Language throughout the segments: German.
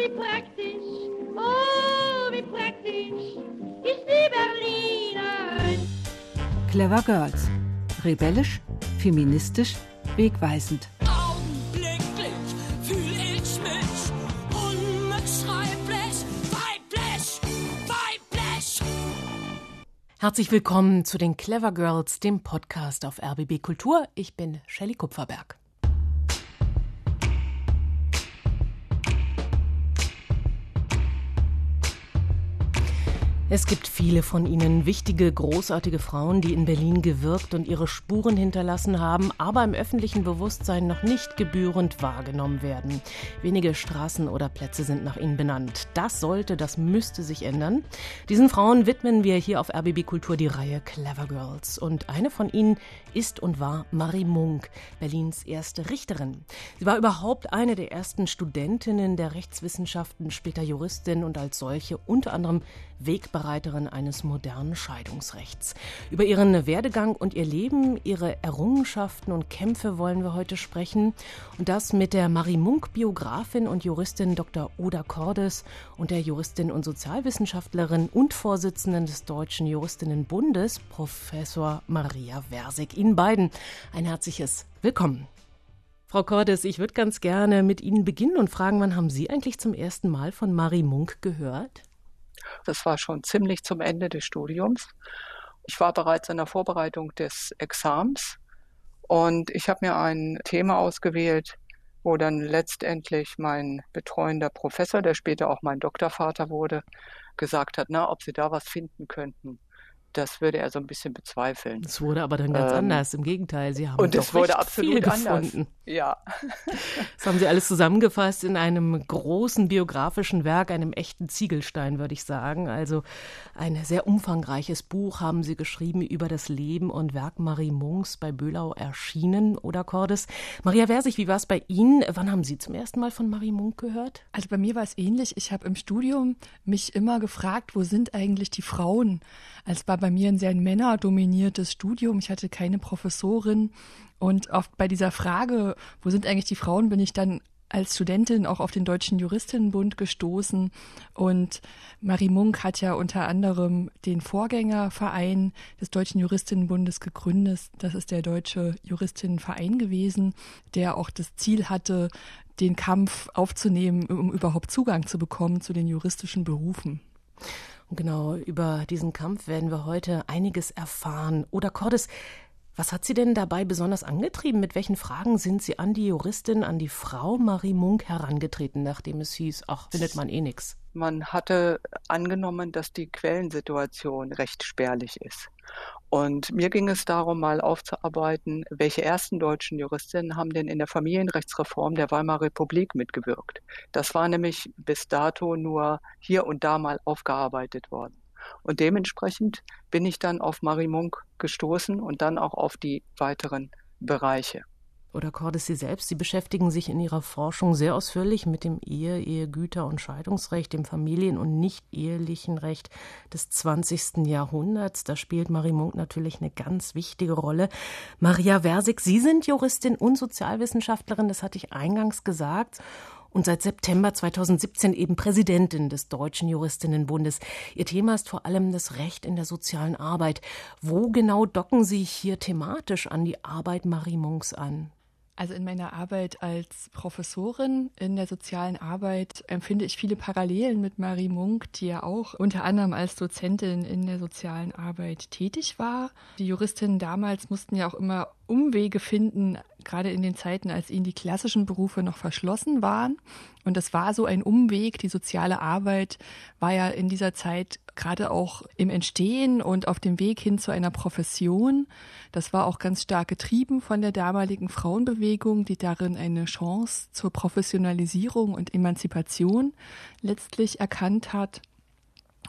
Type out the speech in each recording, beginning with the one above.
wie praktisch, oh, wie praktisch ist die Berlinerin. Clever Girls. Rebellisch, feministisch, wegweisend. Augenblicklich fühl ich mich unbeschreiblich weiblich, weiblich. Herzlich willkommen zu den Clever Girls, dem Podcast auf RBB Kultur. Ich bin Shelley Kupferberg. Es gibt viele von ihnen, wichtige, großartige Frauen, die in Berlin gewirkt und ihre Spuren hinterlassen haben, aber im öffentlichen Bewusstsein noch nicht gebührend wahrgenommen werden. Wenige Straßen oder Plätze sind nach ihnen benannt. Das sollte, das müsste sich ändern. Diesen Frauen widmen wir hier auf RBB Kultur die Reihe Clever Girls. Und eine von ihnen ist und war Marie Munk, Berlins erste Richterin. Sie war überhaupt eine der ersten Studentinnen der Rechtswissenschaften, später Juristin und als solche unter anderem Wegbereiterin eines modernen Scheidungsrechts. Über ihren Werdegang und ihr Leben, ihre Errungenschaften und Kämpfe wollen wir heute sprechen. Und das mit der Marie Munk, Biografin und Juristin Dr. Oda Cordes und der Juristin und Sozialwissenschaftlerin und Vorsitzenden des Deutschen Juristinnenbundes, Professor Maria Versig. Ihnen beiden ein herzliches Willkommen. Frau Cordes, ich würde ganz gerne mit Ihnen beginnen und fragen, wann haben Sie eigentlich zum ersten Mal von Marie Munk gehört? Das war schon ziemlich zum Ende des Studiums. Ich war bereits in der Vorbereitung des Exams und ich habe mir ein Thema ausgewählt, wo dann letztendlich mein betreuender Professor, der später auch mein Doktorvater wurde, gesagt hat, na, ob Sie da was finden könnten das würde er so ein bisschen bezweifeln. Es wurde aber dann ganz ähm, anders. Im Gegenteil, Sie haben und es wurde absolut anders. gefunden. Ja. Das haben Sie alles zusammengefasst in einem großen biografischen Werk, einem echten Ziegelstein, würde ich sagen. Also ein sehr umfangreiches Buch haben Sie geschrieben über das Leben und Werk Marie Munks bei Böhlau erschienen oder Cordes. Maria Versich, wie war es bei Ihnen? Wann haben Sie zum ersten Mal von Marie Munk gehört? Also bei mir war es ähnlich. Ich habe im Studium mich immer gefragt, wo sind eigentlich die Frauen? Es war bei mir ein sehr männerdominiertes Studium. Ich hatte keine Professorin. Und oft bei dieser Frage, wo sind eigentlich die Frauen, bin ich dann als Studentin auch auf den Deutschen Juristinnenbund gestoßen. Und Marie Munk hat ja unter anderem den Vorgängerverein des Deutschen Juristinnenbundes gegründet. Das ist der Deutsche Juristinnenverein gewesen, der auch das Ziel hatte, den Kampf aufzunehmen, um überhaupt Zugang zu bekommen zu den juristischen Berufen. Genau, über diesen Kampf werden wir heute einiges erfahren. Oder Cordes, was hat Sie denn dabei besonders angetrieben? Mit welchen Fragen sind Sie an die Juristin, an die Frau Marie Munk herangetreten, nachdem es hieß, ach, findet man eh nichts? Man hatte angenommen, dass die Quellensituation recht spärlich ist. Und mir ging es darum, mal aufzuarbeiten, welche ersten deutschen Juristinnen haben denn in der Familienrechtsreform der Weimarer Republik mitgewirkt. Das war nämlich bis dato nur hier und da mal aufgearbeitet worden. Und dementsprechend bin ich dann auf Marie Munk gestoßen und dann auch auf die weiteren Bereiche oder Cordes selbst, Sie beschäftigen sich in Ihrer Forschung sehr ausführlich mit dem Ehe, Ehegüter- und Scheidungsrecht, dem Familien- und nicht-ehelichen Recht des 20. Jahrhunderts. Da spielt Marie Munk natürlich eine ganz wichtige Rolle. Maria Versig, Sie sind Juristin und Sozialwissenschaftlerin, das hatte ich eingangs gesagt und seit September 2017 eben Präsidentin des Deutschen Juristinnenbundes. Ihr Thema ist vor allem das Recht in der sozialen Arbeit. Wo genau docken Sie hier thematisch an die Arbeit Marie Munks an? Also in meiner Arbeit als Professorin in der sozialen Arbeit empfinde ich viele Parallelen mit Marie Munk, die ja auch unter anderem als Dozentin in der sozialen Arbeit tätig war. Die Juristinnen damals mussten ja auch immer Umwege finden, gerade in den Zeiten, als ihnen die klassischen Berufe noch verschlossen waren. Und das war so ein Umweg. Die soziale Arbeit war ja in dieser Zeit gerade auch im Entstehen und auf dem Weg hin zu einer Profession. Das war auch ganz stark getrieben von der damaligen Frauenbewegung, die darin eine Chance zur Professionalisierung und Emanzipation letztlich erkannt hat.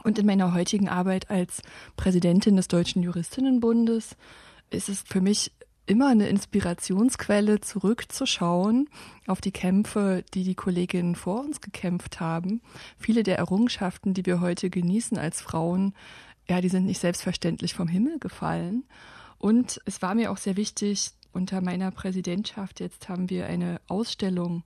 Und in meiner heutigen Arbeit als Präsidentin des Deutschen Juristinnenbundes ist es für mich immer eine Inspirationsquelle, zurückzuschauen auf die Kämpfe, die die Kolleginnen vor uns gekämpft haben. Viele der Errungenschaften, die wir heute genießen als Frauen, ja, die sind nicht selbstverständlich vom Himmel gefallen. Und es war mir auch sehr wichtig, unter meiner Präsidentschaft, jetzt haben wir eine Ausstellung,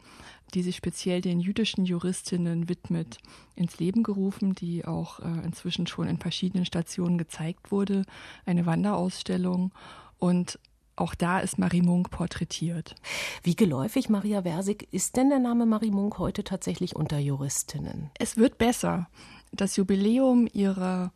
die sich speziell den jüdischen Juristinnen widmet, ins Leben gerufen, die auch äh, inzwischen schon in verschiedenen Stationen gezeigt wurde. Eine Wanderausstellung. Und auch da ist Marie Munk porträtiert. Wie geläufig, Maria Versig, ist denn der Name Marie Munk heute tatsächlich unter Juristinnen? Es wird besser. Das Jubiläum ihrer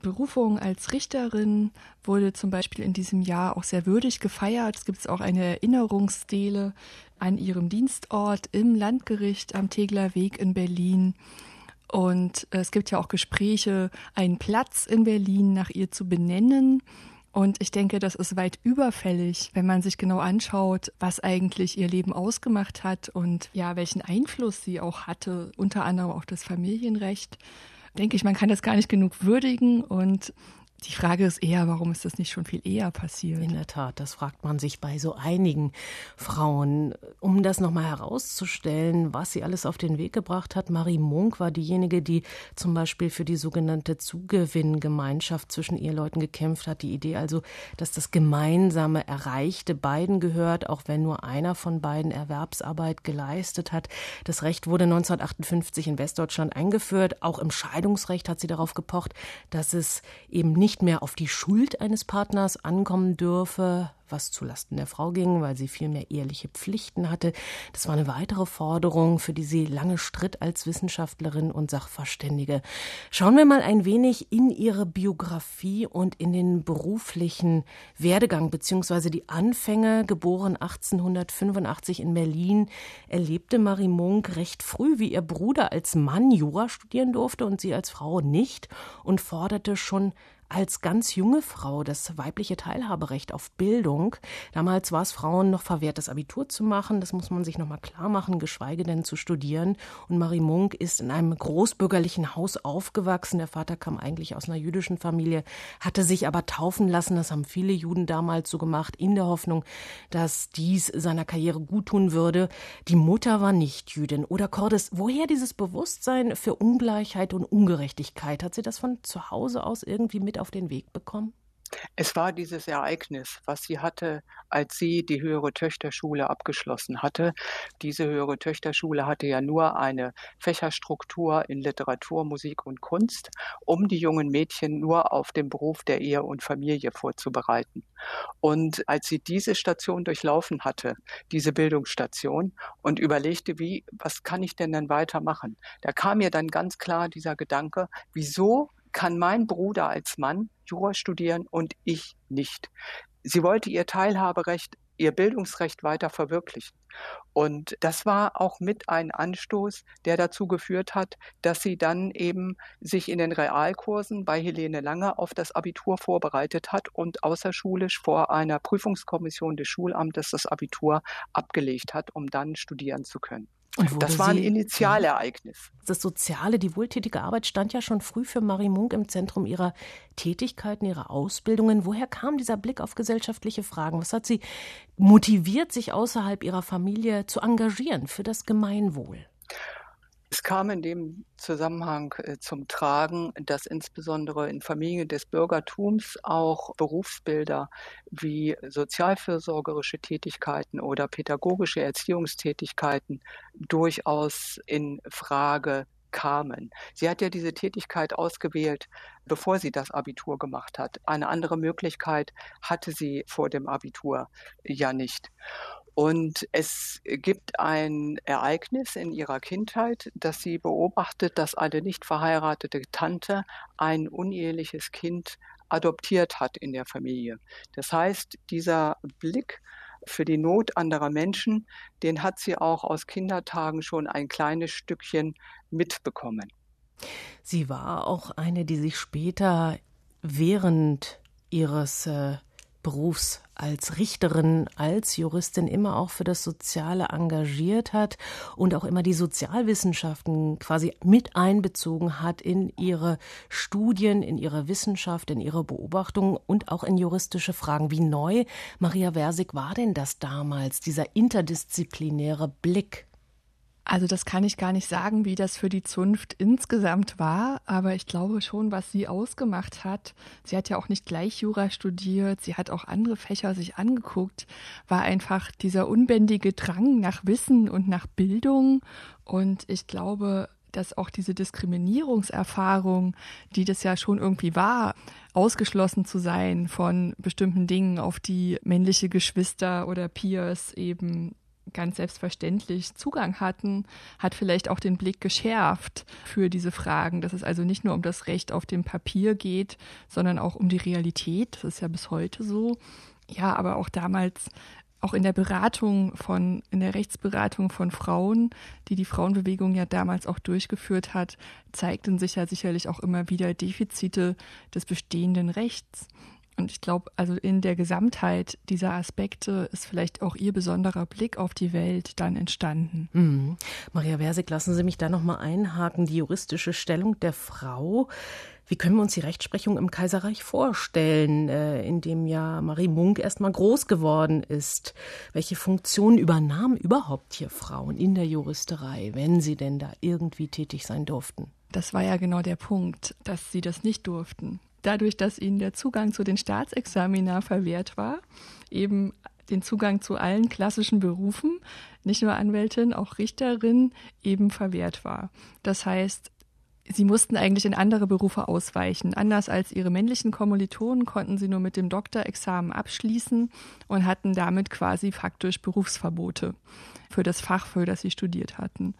Berufung als Richterin wurde zum Beispiel in diesem Jahr auch sehr würdig gefeiert. Es gibt auch eine Erinnerungsstele an ihrem Dienstort im Landgericht am Tegler Weg in Berlin. Und es gibt ja auch Gespräche, einen Platz in Berlin nach ihr zu benennen. Und ich denke, das ist weit überfällig, wenn man sich genau anschaut, was eigentlich ihr Leben ausgemacht hat und ja, welchen Einfluss sie auch hatte, unter anderem auch das Familienrecht. Denke ich, man kann das gar nicht genug würdigen und die Frage ist eher, warum ist das nicht schon viel eher passiert? In der Tat, das fragt man sich bei so einigen Frauen. Um das nochmal herauszustellen, was sie alles auf den Weg gebracht hat, Marie Munk war diejenige, die zum Beispiel für die sogenannte Zugewinngemeinschaft zwischen Eheleuten gekämpft hat. Die Idee also, dass das gemeinsame Erreichte beiden gehört, auch wenn nur einer von beiden Erwerbsarbeit geleistet hat. Das Recht wurde 1958 in Westdeutschland eingeführt. Auch im Scheidungsrecht hat sie darauf gepocht, dass es eben nicht nicht mehr auf die Schuld eines Partners ankommen dürfe, was zulasten der Frau ging, weil sie viel mehr ehrliche Pflichten hatte. Das war eine weitere Forderung, für die sie lange stritt als Wissenschaftlerin und Sachverständige. Schauen wir mal ein wenig in ihre Biografie und in den beruflichen Werdegang beziehungsweise die Anfänge. Geboren 1885 in Berlin, erlebte Marie Munk recht früh, wie ihr Bruder als Mann Jura studieren durfte und sie als Frau nicht und forderte schon als ganz junge Frau das weibliche Teilhaberecht auf Bildung. Damals war es Frauen noch verwehrt, das Abitur zu machen. Das muss man sich nochmal klar machen, geschweige denn zu studieren. Und Marie Munk ist in einem großbürgerlichen Haus aufgewachsen. Der Vater kam eigentlich aus einer jüdischen Familie, hatte sich aber taufen lassen. Das haben viele Juden damals so gemacht, in der Hoffnung, dass dies seiner Karriere guttun würde. Die Mutter war nicht Jüdin. Oder Cordes, woher dieses Bewusstsein für Ungleichheit und Ungerechtigkeit? Hat sie das von zu Hause aus irgendwie mit auf den Weg bekommen? Es war dieses Ereignis, was sie hatte, als sie die höhere Töchterschule abgeschlossen hatte. Diese höhere Töchterschule hatte ja nur eine Fächerstruktur in Literatur, Musik und Kunst, um die jungen Mädchen nur auf den Beruf der Ehe und Familie vorzubereiten. Und als sie diese Station durchlaufen hatte, diese Bildungsstation, und überlegte, wie, was kann ich denn dann weitermachen? Da kam mir dann ganz klar dieser Gedanke, wieso kann mein Bruder als Mann Jura studieren und ich nicht. Sie wollte ihr Teilhaberecht, ihr Bildungsrecht weiter verwirklichen. Und das war auch mit ein Anstoß, der dazu geführt hat, dass sie dann eben sich in den Realkursen bei Helene Lange auf das Abitur vorbereitet hat und außerschulisch vor einer Prüfungskommission des Schulamtes das Abitur abgelegt hat, um dann studieren zu können das war ein Initialereignis. Das Soziale, die wohltätige Arbeit stand ja schon früh für Marie Munk im Zentrum ihrer Tätigkeiten, ihrer Ausbildungen. Woher kam dieser Blick auf gesellschaftliche Fragen? Was hat sie motiviert, sich außerhalb ihrer Familie zu engagieren für das Gemeinwohl? Es kam in dem Zusammenhang äh, zum Tragen, dass insbesondere in Familien des Bürgertums auch Berufsbilder wie sozialfürsorgerische Tätigkeiten oder pädagogische Erziehungstätigkeiten durchaus in Frage kamen. Sie hat ja diese Tätigkeit ausgewählt, bevor sie das Abitur gemacht hat. Eine andere Möglichkeit hatte sie vor dem Abitur ja nicht. Und es gibt ein Ereignis in ihrer Kindheit, dass sie beobachtet, dass eine nicht verheiratete Tante ein uneheliches Kind adoptiert hat in der Familie. Das heißt, dieser Blick für die Not anderer Menschen, den hat sie auch aus Kindertagen schon ein kleines Stückchen mitbekommen. Sie war auch eine, die sich später während ihres äh, Berufs als Richterin, als Juristin immer auch für das Soziale engagiert hat und auch immer die Sozialwissenschaften quasi mit einbezogen hat in ihre Studien, in ihre Wissenschaft, in ihre Beobachtungen und auch in juristische Fragen. Wie neu, Maria Versig, war denn das damals, dieser interdisziplinäre Blick? Also das kann ich gar nicht sagen, wie das für die Zunft insgesamt war, aber ich glaube schon, was sie ausgemacht hat. Sie hat ja auch nicht gleich Jura studiert, sie hat auch andere Fächer sich angeguckt, war einfach dieser unbändige Drang nach Wissen und nach Bildung. Und ich glaube, dass auch diese Diskriminierungserfahrung, die das ja schon irgendwie war, ausgeschlossen zu sein von bestimmten Dingen, auf die männliche Geschwister oder Peers eben ganz selbstverständlich Zugang hatten, hat vielleicht auch den Blick geschärft für diese Fragen, dass es also nicht nur um das Recht auf dem Papier geht, sondern auch um die Realität. Das ist ja bis heute so. Ja, aber auch damals auch in der Beratung von, in der Rechtsberatung von Frauen, die die Frauenbewegung ja damals auch durchgeführt hat, zeigten sich ja sicherlich auch immer wieder Defizite des bestehenden Rechts. Und ich glaube, also in der Gesamtheit dieser Aspekte ist vielleicht auch Ihr besonderer Blick auf die Welt dann entstanden. Mhm. Maria Versig, lassen Sie mich da nochmal einhaken. Die juristische Stellung der Frau. Wie können wir uns die Rechtsprechung im Kaiserreich vorstellen, äh, in dem ja Marie Munk erstmal groß geworden ist? Welche Funktion übernahmen überhaupt hier Frauen in der Juristerei, wenn sie denn da irgendwie tätig sein durften? Das war ja genau der Punkt, dass sie das nicht durften dadurch, dass ihnen der Zugang zu den Staatsexamina verwehrt war, eben den Zugang zu allen klassischen Berufen, nicht nur Anwältin, auch Richterin, eben verwehrt war. Das heißt, sie mussten eigentlich in andere Berufe ausweichen. Anders als ihre männlichen Kommilitonen konnten sie nur mit dem Doktorexamen abschließen und hatten damit quasi faktisch Berufsverbote für das Fach, für das sie studiert hatten.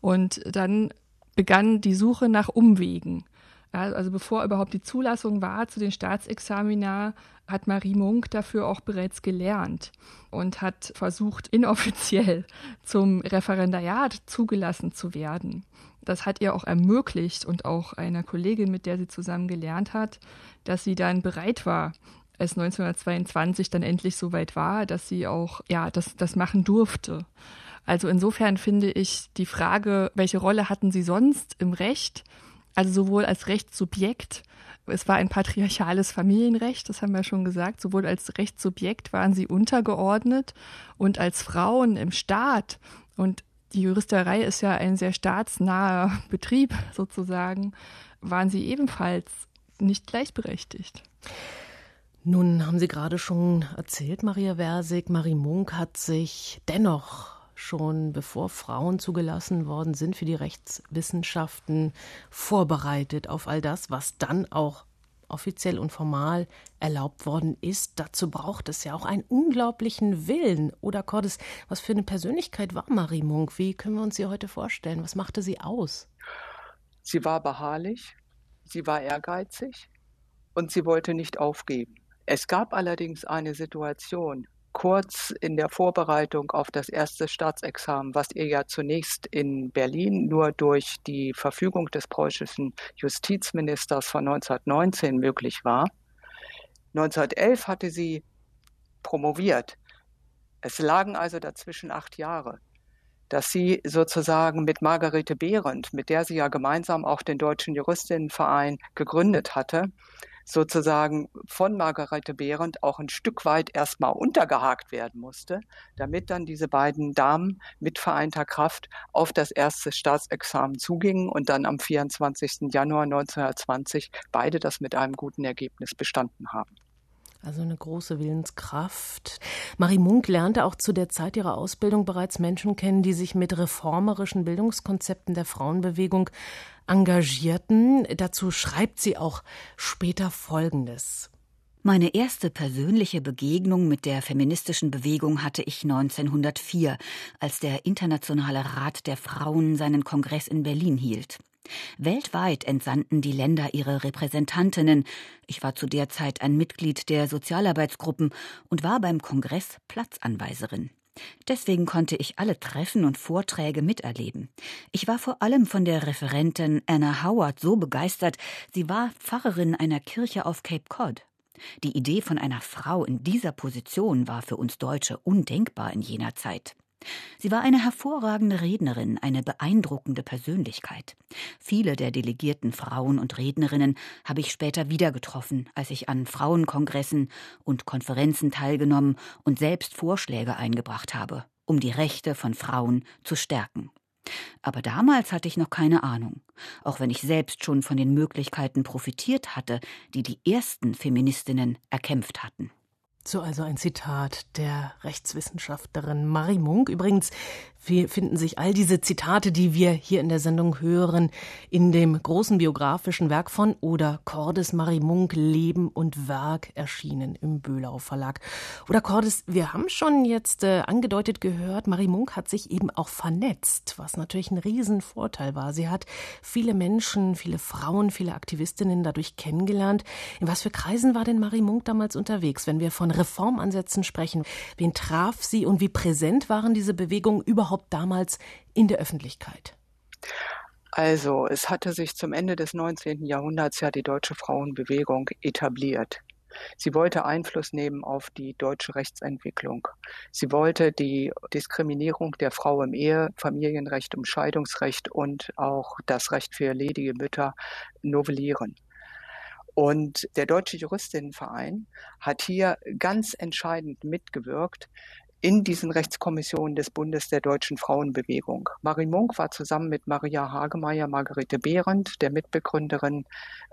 Und dann begann die Suche nach Umwegen. Also bevor überhaupt die Zulassung war zu den Staatsexamina, hat Marie Munk dafür auch bereits gelernt und hat versucht, inoffiziell zum Referendariat zugelassen zu werden. Das hat ihr auch ermöglicht und auch einer Kollegin, mit der sie zusammen gelernt hat, dass sie dann bereit war, es 1922 dann endlich so weit war, dass sie auch ja das, das machen durfte. Also insofern finde ich die Frage, welche Rolle hatten sie sonst im Recht, also sowohl als Rechtssubjekt, es war ein patriarchales Familienrecht, das haben wir schon gesagt, sowohl als Rechtssubjekt waren sie untergeordnet und als Frauen im Staat und die Juristerei ist ja ein sehr staatsnaher Betrieb sozusagen, waren sie ebenfalls nicht gleichberechtigt. Nun haben Sie gerade schon erzählt, Maria Versig, Marie Munk hat sich dennoch schon bevor Frauen zugelassen worden sind für die Rechtswissenschaften, vorbereitet auf all das, was dann auch offiziell und formal erlaubt worden ist. Dazu braucht es ja auch einen unglaublichen Willen. Oder Cordes, was für eine Persönlichkeit war Marie Munk? Wie können wir uns sie heute vorstellen? Was machte sie aus? Sie war beharrlich, sie war ehrgeizig und sie wollte nicht aufgeben. Es gab allerdings eine Situation, kurz in der Vorbereitung auf das erste Staatsexamen, was ihr ja zunächst in Berlin nur durch die Verfügung des preußischen Justizministers von 1919 möglich war. 1911 hatte sie promoviert. Es lagen also dazwischen acht Jahre dass sie sozusagen mit Margarete Behrendt, mit der sie ja gemeinsam auch den Deutschen Juristinnenverein gegründet hatte, sozusagen von Margarete Behrendt auch ein Stück weit erstmal untergehakt werden musste, damit dann diese beiden Damen mit vereinter Kraft auf das erste Staatsexamen zugingen und dann am 24. Januar 1920 beide das mit einem guten Ergebnis bestanden haben. Also eine große Willenskraft. Marie Munk lernte auch zu der Zeit ihrer Ausbildung bereits Menschen kennen, die sich mit reformerischen Bildungskonzepten der Frauenbewegung engagierten. Dazu schreibt sie auch später Folgendes. Meine erste persönliche Begegnung mit der feministischen Bewegung hatte ich 1904, als der Internationale Rat der Frauen seinen Kongress in Berlin hielt. Weltweit entsandten die Länder ihre Repräsentantinnen. Ich war zu der Zeit ein Mitglied der Sozialarbeitsgruppen und war beim Kongress Platzanweiserin. Deswegen konnte ich alle Treffen und Vorträge miterleben. Ich war vor allem von der Referentin Anna Howard so begeistert, sie war Pfarrerin einer Kirche auf Cape Cod. Die Idee von einer Frau in dieser Position war für uns Deutsche undenkbar in jener Zeit. Sie war eine hervorragende Rednerin, eine beeindruckende Persönlichkeit. Viele der delegierten Frauen und Rednerinnen habe ich später wieder getroffen, als ich an Frauenkongressen und Konferenzen teilgenommen und selbst Vorschläge eingebracht habe, um die Rechte von Frauen zu stärken. Aber damals hatte ich noch keine Ahnung, auch wenn ich selbst schon von den Möglichkeiten profitiert hatte, die die ersten Feministinnen erkämpft hatten. So also ein Zitat der Rechtswissenschaftlerin Marie Munk. Übrigens finden sich all diese Zitate, die wir hier in der Sendung hören, in dem großen biografischen Werk von Oder Cordes Marie Munk Leben und Werk erschienen im Böhlau Verlag. Oder Cordes, wir haben schon jetzt äh, angedeutet gehört, Marie Munk hat sich eben auch vernetzt, was natürlich ein Riesenvorteil war. Sie hat viele Menschen, viele Frauen, viele Aktivistinnen dadurch kennengelernt. In was für Kreisen war denn Marie Munk damals unterwegs, wenn wir von Reformansätzen sprechen? Wen traf sie und wie präsent waren diese Bewegungen überhaupt überhaupt damals in der Öffentlichkeit? Also, es hatte sich zum Ende des 19. Jahrhunderts ja die deutsche Frauenbewegung etabliert. Sie wollte Einfluss nehmen auf die deutsche Rechtsentwicklung. Sie wollte die Diskriminierung der Frau im Ehe, Familienrecht, um Scheidungsrecht und auch das Recht für ledige Mütter novellieren. Und der Deutsche Juristinnenverein hat hier ganz entscheidend mitgewirkt, in diesen Rechtskommissionen des Bundes der deutschen Frauenbewegung. Marie Munk war zusammen mit Maria Hagemeyer, Margarete Behrendt, der Mitbegründerin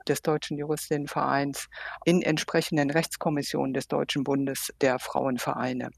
des Deutschen Juristinnenvereins, in entsprechenden Rechtskommissionen des Deutschen Bundes der Frauenvereine.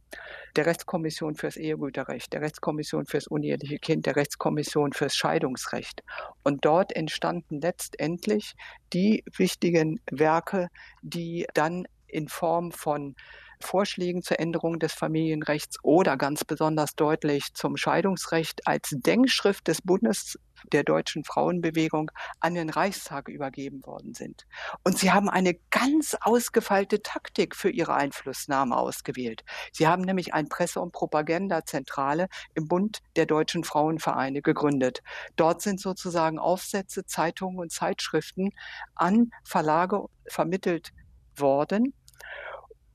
Der Rechtskommission fürs Ehegüterrecht, der Rechtskommission fürs uneheliche Kind, der Rechtskommission fürs Scheidungsrecht. Und dort entstanden letztendlich die wichtigen Werke, die dann in Form von Vorschlägen zur Änderung des Familienrechts oder ganz besonders deutlich zum Scheidungsrecht als Denkschrift des Bundes der deutschen Frauenbewegung an den Reichstag übergeben worden sind. Und sie haben eine ganz ausgefeilte Taktik für ihre Einflussnahme ausgewählt. Sie haben nämlich ein Presse- und Propagandazentrale im Bund der deutschen Frauenvereine gegründet. Dort sind sozusagen Aufsätze, Zeitungen und Zeitschriften an Verlage vermittelt worden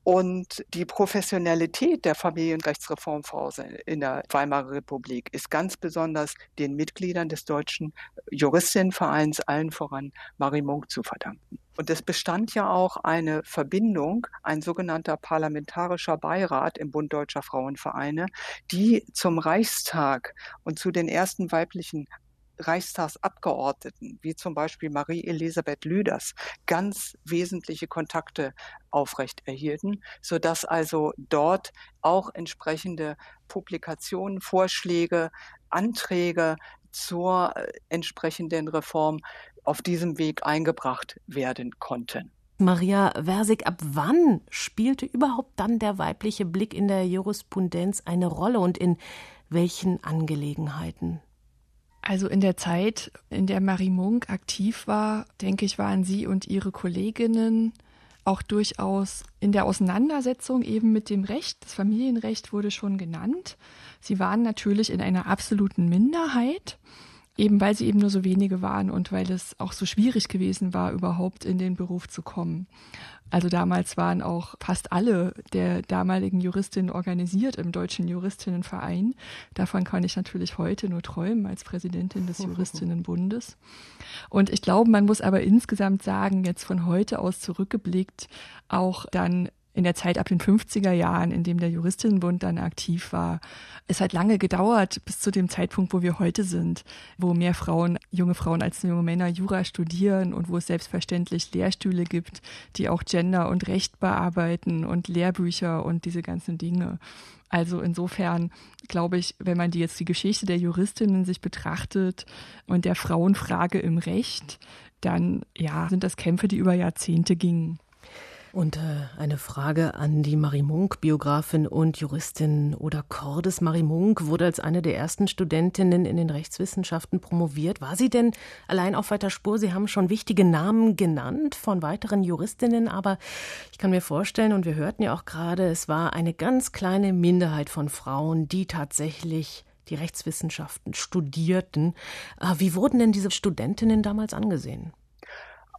und die Professionalität der Familienrechtsreformphase in der Weimarer Republik ist ganz besonders den Mitgliedern des Deutschen Juristinnenvereins, allen voran Marie Munk, zu verdanken. Und es bestand ja auch eine Verbindung, ein sogenannter parlamentarischer Beirat im Bund Deutscher Frauenvereine, die zum Reichstag und zu den ersten weiblichen Reichstagsabgeordneten, wie zum Beispiel Marie-Elisabeth Lüders, ganz wesentliche Kontakte aufrecht erhielten, sodass also dort auch entsprechende Publikationen, Vorschläge, Anträge zur äh, entsprechenden Reform auf diesem Weg eingebracht werden konnten. Maria Versig, ab wann spielte überhaupt dann der weibliche Blick in der Jurisprudenz eine Rolle und in welchen Angelegenheiten? Also in der Zeit, in der Marie Munk aktiv war, denke ich, waren sie und ihre Kolleginnen auch durchaus in der Auseinandersetzung eben mit dem Recht. Das Familienrecht wurde schon genannt. Sie waren natürlich in einer absoluten Minderheit, eben weil sie eben nur so wenige waren und weil es auch so schwierig gewesen war, überhaupt in den Beruf zu kommen. Also damals waren auch fast alle der damaligen Juristinnen organisiert im Deutschen Juristinnenverein. Davon kann ich natürlich heute nur träumen als Präsidentin des Juristinnenbundes. Und ich glaube, man muss aber insgesamt sagen, jetzt von heute aus zurückgeblickt, auch dann in der Zeit ab den 50er Jahren, in dem der Juristinnenbund dann aktiv war. Es hat lange gedauert bis zu dem Zeitpunkt, wo wir heute sind, wo mehr Frauen, junge Frauen als junge Männer Jura studieren und wo es selbstverständlich Lehrstühle gibt, die auch Gender und Recht bearbeiten und Lehrbücher und diese ganzen Dinge. Also insofern glaube ich, wenn man die jetzt die Geschichte der Juristinnen sich betrachtet und der Frauenfrage im Recht, dann ja, sind das Kämpfe, die über Jahrzehnte gingen. Und äh, eine Frage an die Marie Munk, Biografin und Juristin oder Cordes. Marie Munk wurde als eine der ersten Studentinnen in den Rechtswissenschaften promoviert. War sie denn allein auf weiter Spur? Sie haben schon wichtige Namen genannt von weiteren Juristinnen, aber ich kann mir vorstellen, und wir hörten ja auch gerade, es war eine ganz kleine Minderheit von Frauen, die tatsächlich die Rechtswissenschaften studierten. Äh, wie wurden denn diese Studentinnen damals angesehen?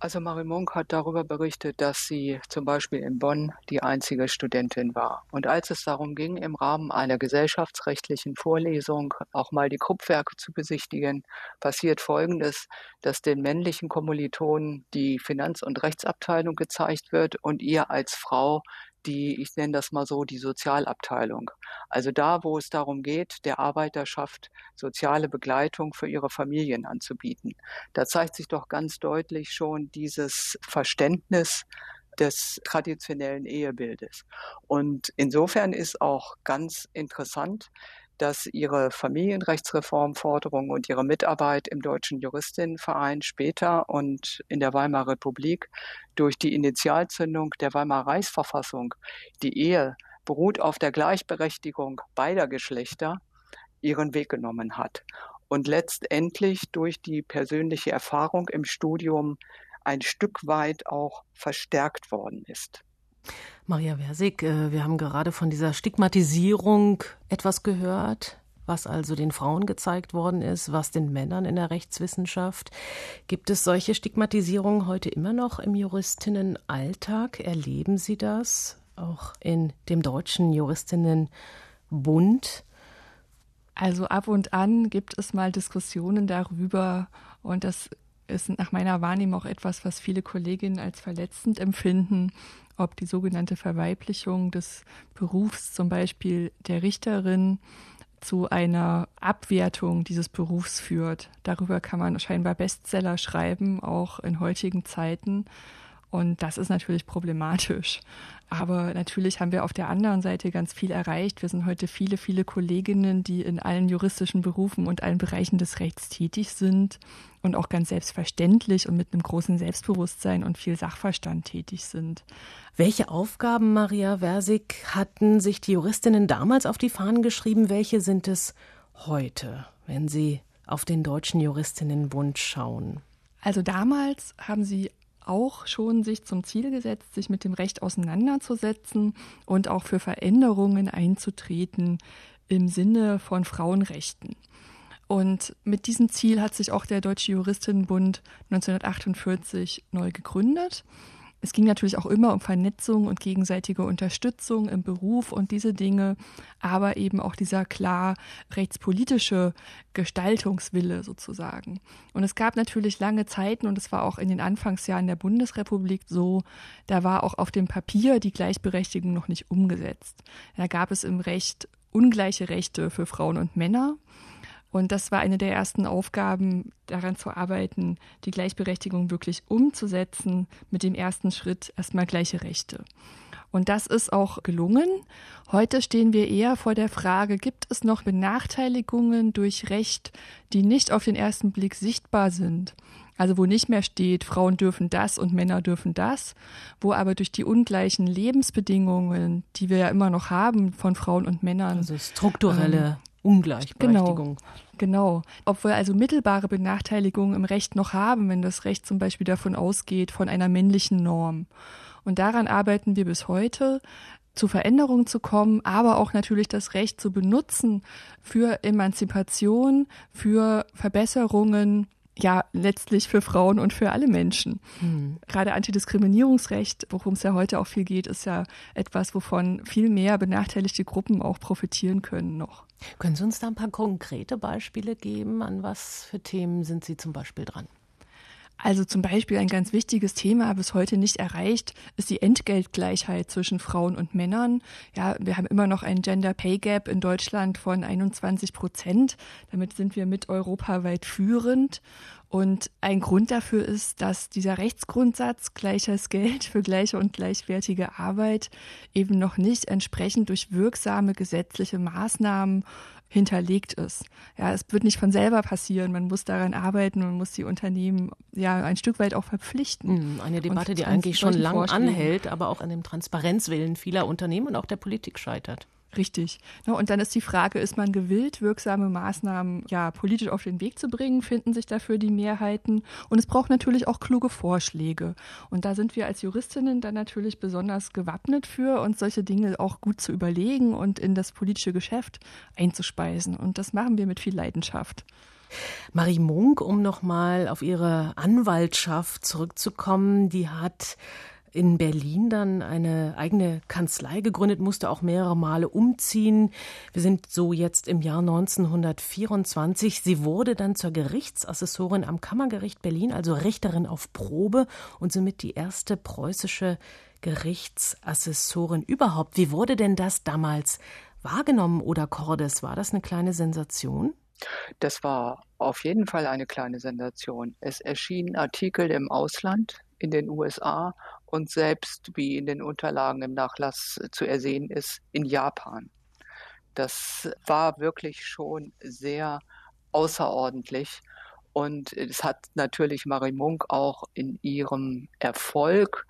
Also Marie Munk hat darüber berichtet, dass sie zum Beispiel in Bonn die einzige Studentin war. Und als es darum ging, im Rahmen einer gesellschaftsrechtlichen Vorlesung auch mal die Kruppwerke zu besichtigen, passiert Folgendes, dass den männlichen Kommilitonen die Finanz- und Rechtsabteilung gezeigt wird und ihr als Frau die, ich nenne das mal so, die Sozialabteilung. Also da, wo es darum geht, der Arbeiterschaft soziale Begleitung für ihre Familien anzubieten. Da zeigt sich doch ganz deutlich schon dieses Verständnis des traditionellen Ehebildes. Und insofern ist auch ganz interessant, dass ihre Familienrechtsreformforderung und ihre Mitarbeit im Deutschen Juristinnenverein später und in der Weimarer Republik durch die Initialzündung der Weimarer Reichsverfassung, die Ehe beruht auf der Gleichberechtigung beider Geschlechter, ihren Weg genommen hat und letztendlich durch die persönliche Erfahrung im Studium ein Stück weit auch verstärkt worden ist. Maria Versig, äh, wir haben gerade von dieser Stigmatisierung etwas gehört, was also den Frauen gezeigt worden ist, was den Männern in der Rechtswissenschaft. Gibt es solche Stigmatisierungen heute immer noch im Juristinnenalltag? Erleben Sie das auch in dem deutschen Juristinnenbund? Also ab und an gibt es mal Diskussionen darüber und das ist nach meiner Wahrnehmung auch etwas, was viele Kolleginnen als verletzend empfinden, ob die sogenannte Verweiblichung des Berufs zum Beispiel der Richterin zu einer Abwertung dieses Berufs führt. Darüber kann man scheinbar Bestseller schreiben, auch in heutigen Zeiten. Und das ist natürlich problematisch. Aber natürlich haben wir auf der anderen Seite ganz viel erreicht. Wir sind heute viele, viele Kolleginnen, die in allen juristischen Berufen und allen Bereichen des Rechts tätig sind und auch ganz selbstverständlich und mit einem großen Selbstbewusstsein und viel Sachverstand tätig sind. Welche Aufgaben, Maria Versig, hatten sich die Juristinnen damals auf die Fahnen geschrieben? Welche sind es heute, wenn Sie auf den Deutschen Juristinnenbund schauen? Also damals haben sie auch schon sich zum Ziel gesetzt, sich mit dem Recht auseinanderzusetzen und auch für Veränderungen einzutreten im Sinne von Frauenrechten. Und mit diesem Ziel hat sich auch der Deutsche Juristinnenbund 1948 neu gegründet. Es ging natürlich auch immer um Vernetzung und gegenseitige Unterstützung im Beruf und diese Dinge, aber eben auch dieser klar rechtspolitische Gestaltungswille sozusagen. Und es gab natürlich lange Zeiten und es war auch in den Anfangsjahren der Bundesrepublik so, da war auch auf dem Papier die Gleichberechtigung noch nicht umgesetzt. Da gab es im Recht ungleiche Rechte für Frauen und Männer. Und das war eine der ersten Aufgaben, daran zu arbeiten, die Gleichberechtigung wirklich umzusetzen, mit dem ersten Schritt erstmal gleiche Rechte. Und das ist auch gelungen. Heute stehen wir eher vor der Frage, gibt es noch Benachteiligungen durch Recht, die nicht auf den ersten Blick sichtbar sind? Also wo nicht mehr steht, Frauen dürfen das und Männer dürfen das, wo aber durch die ungleichen Lebensbedingungen, die wir ja immer noch haben von Frauen und Männern. Also strukturelle ähm, Ungleichberechtigung. Genau, genau. Ob wir also mittelbare Benachteiligungen im Recht noch haben, wenn das Recht zum Beispiel davon ausgeht, von einer männlichen Norm. Und daran arbeiten wir bis heute, zu Veränderungen zu kommen, aber auch natürlich das Recht zu benutzen für Emanzipation, für Verbesserungen ja letztlich für Frauen und für alle Menschen. Mhm. Gerade Antidiskriminierungsrecht, worum es ja heute auch viel geht, ist ja etwas, wovon viel mehr benachteiligte Gruppen auch profitieren können noch. Können Sie uns da ein paar konkrete Beispiele geben? An was für Themen sind Sie zum Beispiel dran? Also zum Beispiel ein ganz wichtiges Thema, bis heute nicht erreicht, ist die Entgeltgleichheit zwischen Frauen und Männern. Ja, wir haben immer noch ein Gender Pay Gap in Deutschland von 21 Prozent. Damit sind wir mit europaweit führend. Und ein Grund dafür ist, dass dieser Rechtsgrundsatz gleiches Geld für gleiche und gleichwertige Arbeit eben noch nicht entsprechend durch wirksame gesetzliche Maßnahmen hinterlegt ist. Ja, es wird nicht von selber passieren. Man muss daran arbeiten und muss die Unternehmen ja ein Stück weit auch verpflichten. Hm, eine Debatte, die eigentlich schon lang anhält, aber auch an dem Transparenzwillen vieler Unternehmen und auch der Politik scheitert. Richtig. Und dann ist die Frage, ist man gewillt, wirksame Maßnahmen ja politisch auf den Weg zu bringen? Finden sich dafür die Mehrheiten? Und es braucht natürlich auch kluge Vorschläge. Und da sind wir als Juristinnen dann natürlich besonders gewappnet für, uns solche Dinge auch gut zu überlegen und in das politische Geschäft einzuspeisen. Und das machen wir mit viel Leidenschaft. Marie Munk, um nochmal auf ihre Anwaltschaft zurückzukommen, die hat in Berlin dann eine eigene Kanzlei gegründet, musste auch mehrere Male umziehen. Wir sind so jetzt im Jahr 1924. Sie wurde dann zur Gerichtsassessorin am Kammergericht Berlin, also Richterin auf Probe und somit die erste preußische Gerichtsassessorin überhaupt. Wie wurde denn das damals wahrgenommen oder Cordes? War das eine kleine Sensation? Das war auf jeden Fall eine kleine Sensation. Es erschienen Artikel im Ausland, in den USA und selbst, wie in den Unterlagen im Nachlass zu ersehen ist, in Japan. Das war wirklich schon sehr außerordentlich. Und es hat natürlich Marie Munk auch in ihrem Erfolg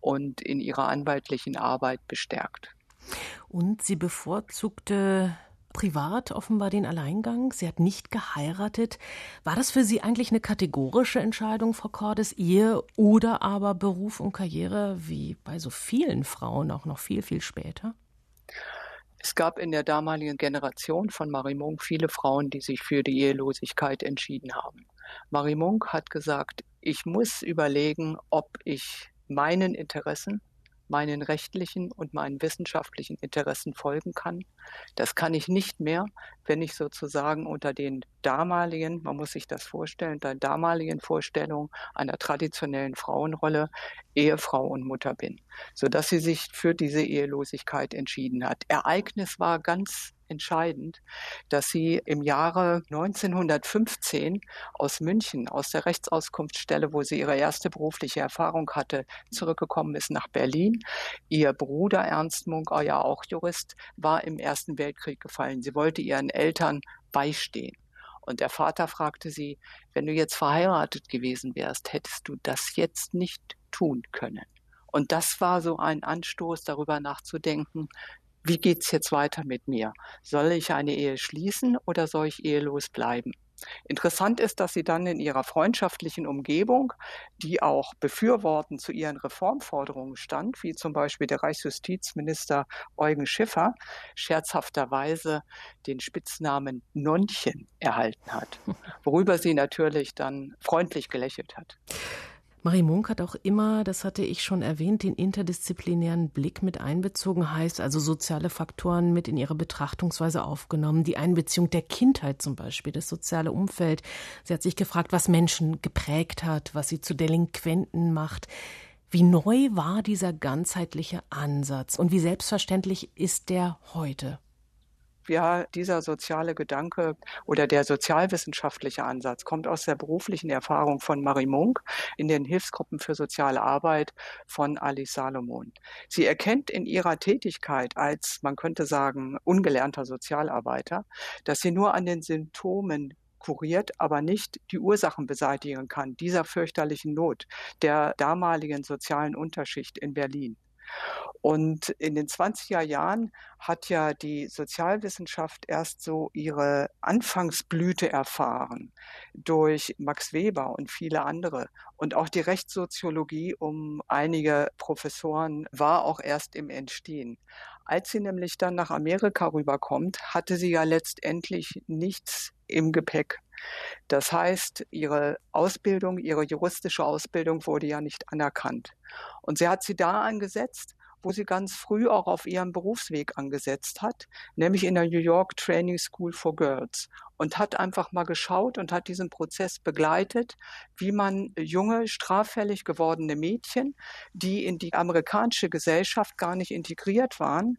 und in ihrer anwaltlichen Arbeit bestärkt. Und sie bevorzugte privat offenbar den Alleingang. Sie hat nicht geheiratet. War das für Sie eigentlich eine kategorische Entscheidung, Frau Cordes, Ehe oder aber Beruf und Karriere, wie bei so vielen Frauen auch noch viel, viel später? Es gab in der damaligen Generation von Marie Munk viele Frauen, die sich für die Ehelosigkeit entschieden haben. Marie Munk hat gesagt, ich muss überlegen, ob ich meinen Interessen meinen rechtlichen und meinen wissenschaftlichen Interessen folgen kann. Das kann ich nicht mehr, wenn ich sozusagen unter den damaligen, man muss sich das vorstellen, der damaligen Vorstellung einer traditionellen Frauenrolle Ehefrau und Mutter bin, sodass sie sich für diese Ehelosigkeit entschieden hat. Ereignis war ganz entscheidend, dass sie im Jahre 1915 aus München, aus der Rechtsauskunftsstelle, wo sie ihre erste berufliche Erfahrung hatte, zurückgekommen ist nach Berlin. Ihr Bruder Ernst Munk, ja auch Jurist, war im Ersten Weltkrieg gefallen. Sie wollte ihren Eltern beistehen. Und der Vater fragte sie, wenn du jetzt verheiratet gewesen wärst, hättest du das jetzt nicht tun können. Und das war so ein Anstoß, darüber nachzudenken, wie geht's jetzt weiter mit mir? Soll ich eine Ehe schließen oder soll ich ehelos bleiben? Interessant ist, dass sie dann in ihrer freundschaftlichen Umgebung, die auch befürwortend zu ihren Reformforderungen stand, wie zum Beispiel der Reichsjustizminister Eugen Schiffer, scherzhafterweise den Spitznamen Nonnchen erhalten hat, worüber sie natürlich dann freundlich gelächelt hat. Marie Munk hat auch immer, das hatte ich schon erwähnt, den interdisziplinären Blick mit einbezogen, heißt also soziale Faktoren mit in ihre Betrachtungsweise aufgenommen, die Einbeziehung der Kindheit zum Beispiel, das soziale Umfeld. Sie hat sich gefragt, was Menschen geprägt hat, was sie zu Delinquenten macht. Wie neu war dieser ganzheitliche Ansatz und wie selbstverständlich ist der heute? Ja, dieser soziale Gedanke oder der sozialwissenschaftliche Ansatz kommt aus der beruflichen Erfahrung von Marie Munk in den Hilfsgruppen für soziale Arbeit von Alice Salomon. Sie erkennt in ihrer Tätigkeit als, man könnte sagen, ungelernter Sozialarbeiter, dass sie nur an den Symptomen kuriert, aber nicht die Ursachen beseitigen kann, dieser fürchterlichen Not der damaligen sozialen Unterschicht in Berlin. Und in den 20er Jahren hat ja die Sozialwissenschaft erst so ihre Anfangsblüte erfahren durch Max Weber und viele andere. Und auch die Rechtssoziologie um einige Professoren war auch erst im Entstehen. Als sie nämlich dann nach Amerika rüberkommt, hatte sie ja letztendlich nichts im Gepäck. Das heißt, ihre Ausbildung, ihre juristische Ausbildung wurde ja nicht anerkannt. Und sie hat sie da angesetzt, wo sie ganz früh auch auf ihrem Berufsweg angesetzt hat, nämlich in der New York Training School for Girls und hat einfach mal geschaut und hat diesen Prozess begleitet, wie man junge, straffällig gewordene Mädchen, die in die amerikanische Gesellschaft gar nicht integriert waren,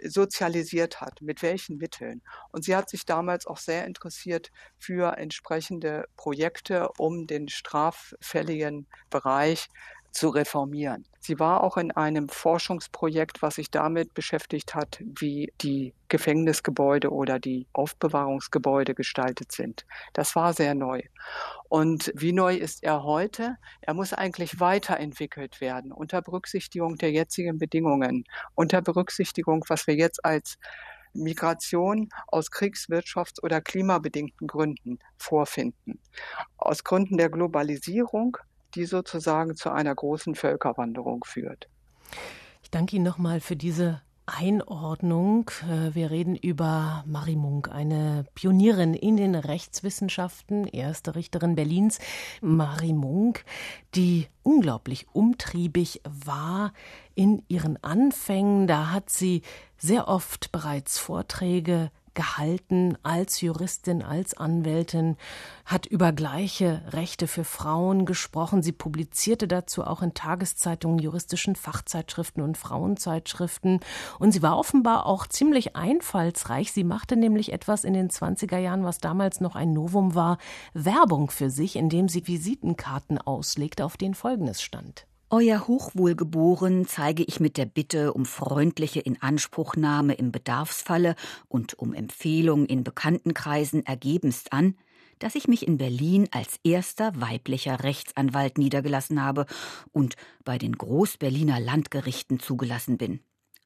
sozialisiert hat, mit welchen Mitteln. Und sie hat sich damals auch sehr interessiert für entsprechende Projekte, um den straffälligen Bereich zu reformieren. Sie war auch in einem Forschungsprojekt, was sich damit beschäftigt hat, wie die Gefängnisgebäude oder die Aufbewahrungsgebäude gestaltet sind. Das war sehr neu. Und wie neu ist er heute? Er muss eigentlich weiterentwickelt werden unter Berücksichtigung der jetzigen Bedingungen, unter Berücksichtigung, was wir jetzt als Migration aus Kriegswirtschafts- oder klimabedingten Gründen vorfinden. Aus Gründen der Globalisierung, die sozusagen zu einer großen Völkerwanderung führt. Ich danke Ihnen nochmal für diese Einordnung. Äh, wir reden über Marie Munk, eine Pionierin in den Rechtswissenschaften, erste Richterin Berlins. Marie Munk, die unglaublich umtriebig war in ihren Anfängen. Da hat sie sehr oft bereits Vorträge gehalten als Juristin, als Anwältin, hat über gleiche Rechte für Frauen gesprochen. Sie publizierte dazu auch in Tageszeitungen, juristischen Fachzeitschriften und Frauenzeitschriften. Und sie war offenbar auch ziemlich einfallsreich. Sie machte nämlich etwas in den 20er Jahren, was damals noch ein Novum war, Werbung für sich, indem sie Visitenkarten auslegte, auf denen Folgendes stand. Euer Hochwohlgeboren zeige ich mit der Bitte um freundliche Inanspruchnahme im Bedarfsfalle und um Empfehlung in Bekanntenkreisen ergebenst an, dass ich mich in Berlin als erster weiblicher Rechtsanwalt niedergelassen habe und bei den Großberliner Landgerichten zugelassen bin.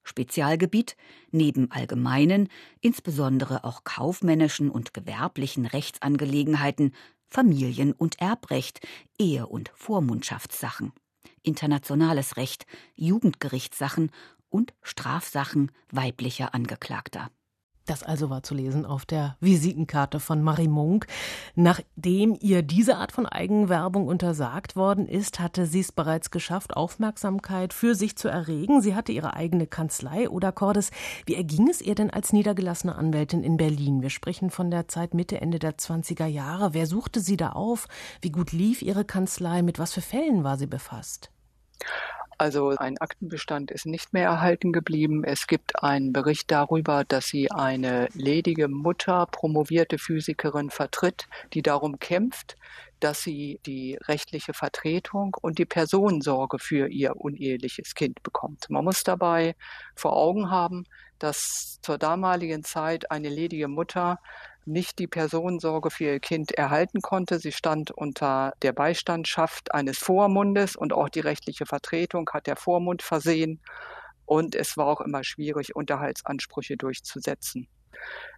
Spezialgebiet neben allgemeinen, insbesondere auch kaufmännischen und gewerblichen Rechtsangelegenheiten, Familien- und Erbrecht, Ehe- und Vormundschaftssachen internationales Recht, Jugendgerichtssachen und Strafsachen weiblicher Angeklagter. Das also war zu lesen auf der Visitenkarte von Marie Munk. Nachdem ihr diese Art von Eigenwerbung untersagt worden ist, hatte sie es bereits geschafft, Aufmerksamkeit für sich zu erregen. Sie hatte ihre eigene Kanzlei. Oder Cordes, wie erging es ihr denn als niedergelassene Anwältin in Berlin? Wir sprechen von der Zeit Mitte, Ende der 20er Jahre. Wer suchte sie da auf? Wie gut lief ihre Kanzlei? Mit was für Fällen war sie befasst? Also ein Aktenbestand ist nicht mehr erhalten geblieben. Es gibt einen Bericht darüber, dass sie eine ledige Mutter, promovierte Physikerin vertritt, die darum kämpft, dass sie die rechtliche Vertretung und die Personensorge für ihr uneheliches Kind bekommt. Man muss dabei vor Augen haben, dass zur damaligen Zeit eine ledige Mutter nicht die Personensorge für ihr Kind erhalten konnte. Sie stand unter der Beistandschaft eines Vormundes und auch die rechtliche Vertretung hat der Vormund versehen. Und es war auch immer schwierig, Unterhaltsansprüche durchzusetzen.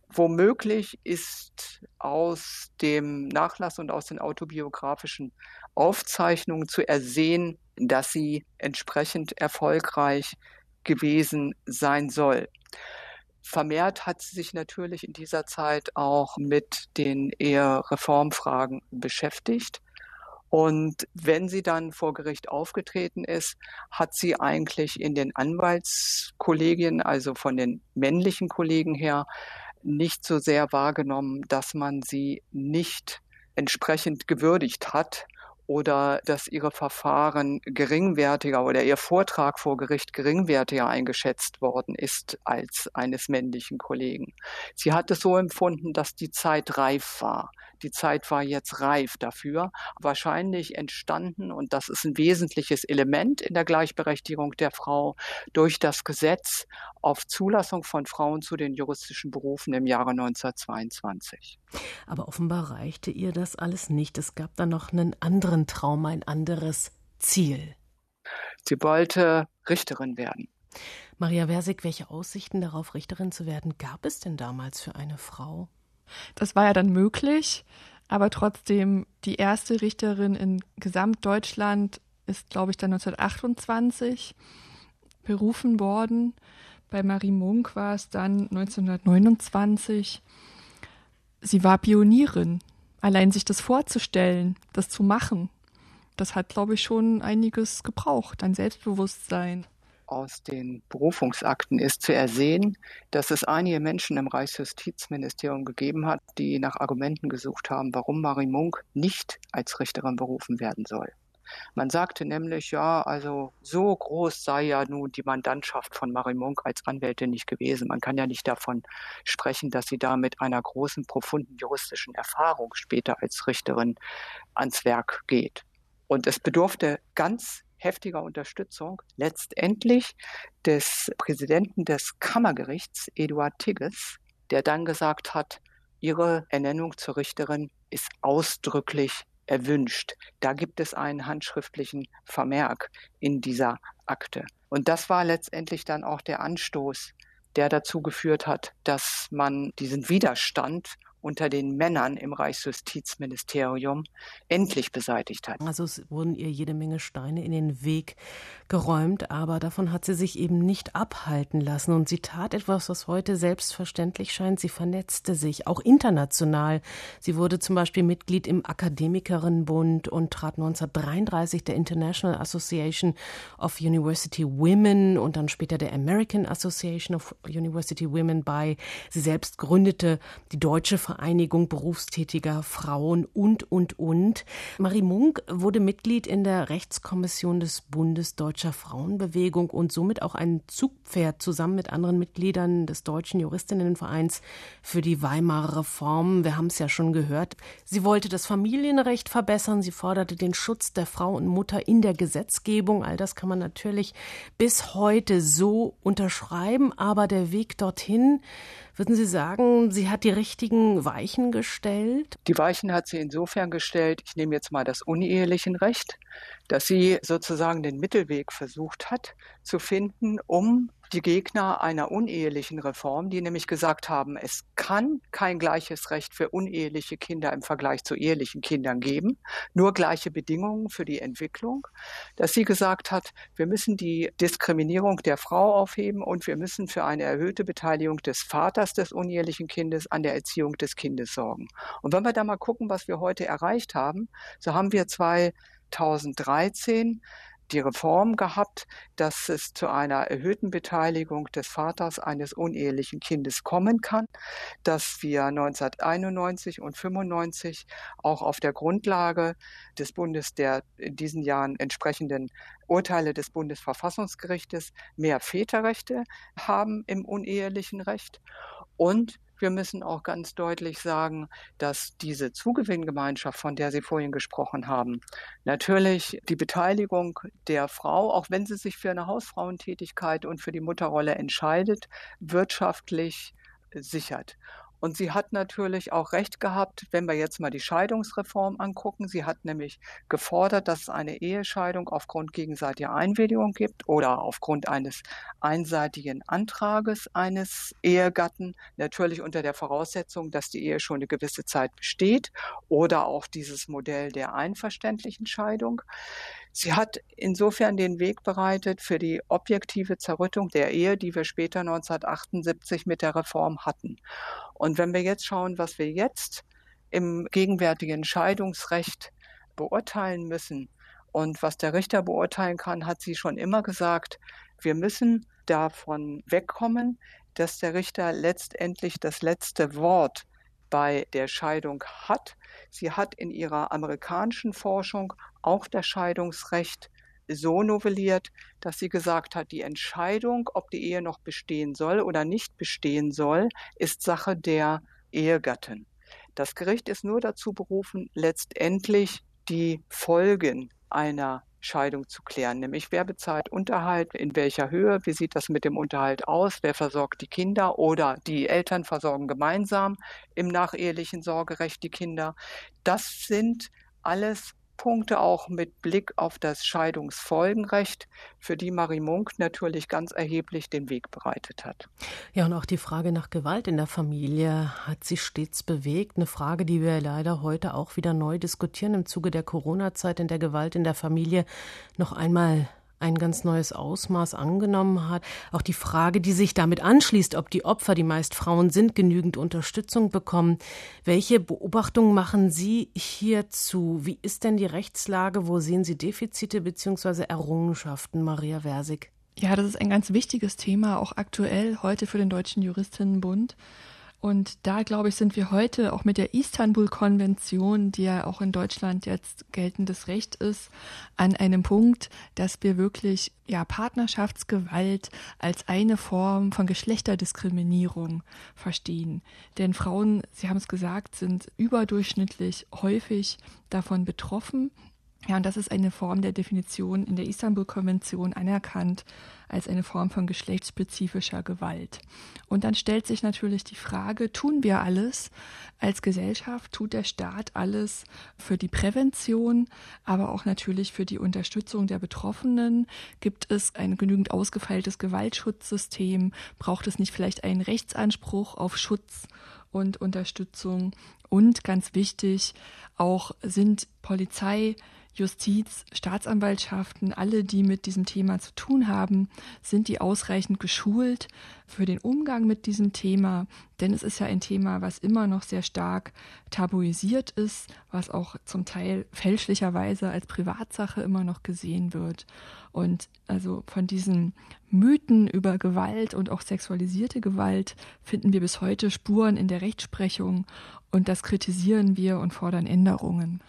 Womöglich ist aus dem Nachlass und aus den autobiografischen Aufzeichnungen zu ersehen, dass sie entsprechend erfolgreich gewesen sein soll. Vermehrt hat sie sich natürlich in dieser Zeit auch mit den eher Reformfragen beschäftigt. Und wenn sie dann vor Gericht aufgetreten ist, hat sie eigentlich in den Anwaltskollegien, also von den männlichen Kollegen her, nicht so sehr wahrgenommen, dass man sie nicht entsprechend gewürdigt hat oder dass ihre Verfahren geringwertiger oder ihr Vortrag vor Gericht geringwertiger eingeschätzt worden ist als eines männlichen Kollegen. Sie hat es so empfunden, dass die Zeit reif war. Die Zeit war jetzt reif dafür. Wahrscheinlich entstanden, und das ist ein wesentliches Element in der Gleichberechtigung der Frau, durch das Gesetz auf Zulassung von Frauen zu den juristischen Berufen im Jahre 1922. Aber offenbar reichte ihr das alles nicht. Es gab da noch einen anderen Traum, ein anderes Ziel. Sie wollte Richterin werden. Maria Versig, welche Aussichten darauf, Richterin zu werden, gab es denn damals für eine Frau? Das war ja dann möglich, aber trotzdem die erste Richterin in Gesamtdeutschland ist, glaube ich, dann 1928 berufen worden. Bei Marie Munk war es dann 1929. Sie war Pionierin. Allein sich das vorzustellen, das zu machen, das hat, glaube ich, schon einiges gebraucht an Selbstbewusstsein aus den Berufungsakten ist zu ersehen, dass es einige Menschen im Reichsjustizministerium gegeben hat, die nach Argumenten gesucht haben, warum Marie Munk nicht als Richterin berufen werden soll. Man sagte nämlich, ja, also so groß sei ja nun die Mandantschaft von Marie Munk als Anwältin nicht gewesen. Man kann ja nicht davon sprechen, dass sie da mit einer großen, profunden juristischen Erfahrung später als Richterin ans Werk geht. Und es bedurfte ganz heftiger Unterstützung letztendlich des Präsidenten des Kammergerichts, Eduard Tigges, der dann gesagt hat, ihre Ernennung zur Richterin ist ausdrücklich erwünscht. Da gibt es einen handschriftlichen Vermerk in dieser Akte. Und das war letztendlich dann auch der Anstoß, der dazu geführt hat, dass man diesen Widerstand unter den Männern im Reichsjustizministerium endlich beseitigt hat. Also es wurden ihr jede Menge Steine in den Weg geräumt, aber davon hat sie sich eben nicht abhalten lassen. Und sie tat etwas, was heute selbstverständlich scheint. Sie vernetzte sich, auch international. Sie wurde zum Beispiel Mitglied im Akademikerinnenbund und trat 1933 der International Association of University Women und dann später der American Association of University Women bei. Sie selbst gründete die Deutsche Vereinigung berufstätiger Frauen und, und, und. Marie Munk wurde Mitglied in der Rechtskommission des Bundes Deutscher Frauenbewegung und somit auch ein Zugpferd zusammen mit anderen Mitgliedern des Deutschen Juristinnenvereins für die Weimarer Reform. Wir haben es ja schon gehört. Sie wollte das Familienrecht verbessern. Sie forderte den Schutz der Frau und Mutter in der Gesetzgebung. All das kann man natürlich bis heute so unterschreiben. Aber der Weg dorthin würden Sie sagen, sie hat die richtigen Weichen gestellt? Die Weichen hat sie insofern gestellt, ich nehme jetzt mal das unehelichen Recht, dass sie sozusagen den Mittelweg versucht hat zu finden, um die Gegner einer unehelichen Reform, die nämlich gesagt haben, es kann kein gleiches Recht für uneheliche Kinder im Vergleich zu ehelichen Kindern geben, nur gleiche Bedingungen für die Entwicklung, dass sie gesagt hat, wir müssen die Diskriminierung der Frau aufheben und wir müssen für eine erhöhte Beteiligung des Vaters des unehelichen Kindes an der Erziehung des Kindes sorgen. Und wenn wir da mal gucken, was wir heute erreicht haben, so haben wir 2013 die Reform gehabt, dass es zu einer erhöhten Beteiligung des Vaters eines unehelichen Kindes kommen kann, dass wir 1991 und 95 auch auf der Grundlage des Bundes der in diesen Jahren entsprechenden Urteile des Bundesverfassungsgerichtes mehr Väterrechte haben im unehelichen Recht und wir müssen auch ganz deutlich sagen, dass diese Zugewinngemeinschaft, von der Sie vorhin gesprochen haben, natürlich die Beteiligung der Frau, auch wenn sie sich für eine Hausfrauentätigkeit und für die Mutterrolle entscheidet, wirtschaftlich sichert. Und sie hat natürlich auch recht gehabt, wenn wir jetzt mal die Scheidungsreform angucken. Sie hat nämlich gefordert, dass es eine Ehescheidung aufgrund gegenseitiger Einwilligung gibt oder aufgrund eines einseitigen Antrages eines Ehegatten. Natürlich unter der Voraussetzung, dass die Ehe schon eine gewisse Zeit besteht oder auch dieses Modell der einverständlichen Scheidung. Sie hat insofern den Weg bereitet für die objektive Zerrüttung der Ehe, die wir später 1978 mit der Reform hatten. Und wenn wir jetzt schauen, was wir jetzt im gegenwärtigen Scheidungsrecht beurteilen müssen und was der Richter beurteilen kann, hat sie schon immer gesagt, wir müssen davon wegkommen, dass der Richter letztendlich das letzte Wort bei der Scheidung hat. Sie hat in ihrer amerikanischen Forschung auch das Scheidungsrecht so novelliert, dass sie gesagt hat, die Entscheidung, ob die Ehe noch bestehen soll oder nicht bestehen soll, ist Sache der Ehegattin. Das Gericht ist nur dazu berufen, letztendlich die Folgen einer Scheidung zu klären, nämlich wer bezahlt Unterhalt, in welcher Höhe, wie sieht das mit dem Unterhalt aus, wer versorgt die Kinder oder die Eltern versorgen gemeinsam im nachehelichen Sorgerecht die Kinder. Das sind alles Punkte auch mit Blick auf das Scheidungsfolgenrecht, für die Marie Munk natürlich ganz erheblich den Weg bereitet hat. Ja, und auch die Frage nach Gewalt in der Familie hat sich stets bewegt. Eine Frage, die wir leider heute auch wieder neu diskutieren im Zuge der Corona-Zeit, in der Gewalt in der Familie noch einmal ein ganz neues Ausmaß angenommen hat. Auch die Frage, die sich damit anschließt, ob die Opfer, die meist Frauen sind, genügend Unterstützung bekommen. Welche Beobachtungen machen Sie hierzu? Wie ist denn die Rechtslage? Wo sehen Sie Defizite bzw. Errungenschaften, Maria Versig? Ja, das ist ein ganz wichtiges Thema, auch aktuell heute für den Deutschen Juristinnenbund. Und da, glaube ich, sind wir heute auch mit der Istanbul-Konvention, die ja auch in Deutschland jetzt geltendes Recht ist, an einem Punkt, dass wir wirklich ja Partnerschaftsgewalt als eine Form von Geschlechterdiskriminierung verstehen. Denn Frauen, Sie haben es gesagt, sind überdurchschnittlich häufig davon betroffen. Ja, und das ist eine Form der Definition in der Istanbul-Konvention anerkannt als eine Form von geschlechtsspezifischer Gewalt. Und dann stellt sich natürlich die Frage, tun wir alles als Gesellschaft, tut der Staat alles für die Prävention, aber auch natürlich für die Unterstützung der Betroffenen? Gibt es ein genügend ausgefeiltes Gewaltschutzsystem? Braucht es nicht vielleicht einen Rechtsanspruch auf Schutz und Unterstützung. Und ganz wichtig, auch sind Polizei, Justiz, Staatsanwaltschaften, alle, die mit diesem Thema zu tun haben, sind die ausreichend geschult für den Umgang mit diesem Thema? Denn es ist ja ein Thema, was immer noch sehr stark tabuisiert ist, was auch zum Teil fälschlicherweise als Privatsache immer noch gesehen wird. Und also von diesen Mythen über Gewalt und auch sexualisierte Gewalt finden wir bis heute Spuren in der Rechtsprechung und das kritisieren wir und fordern Änderungen.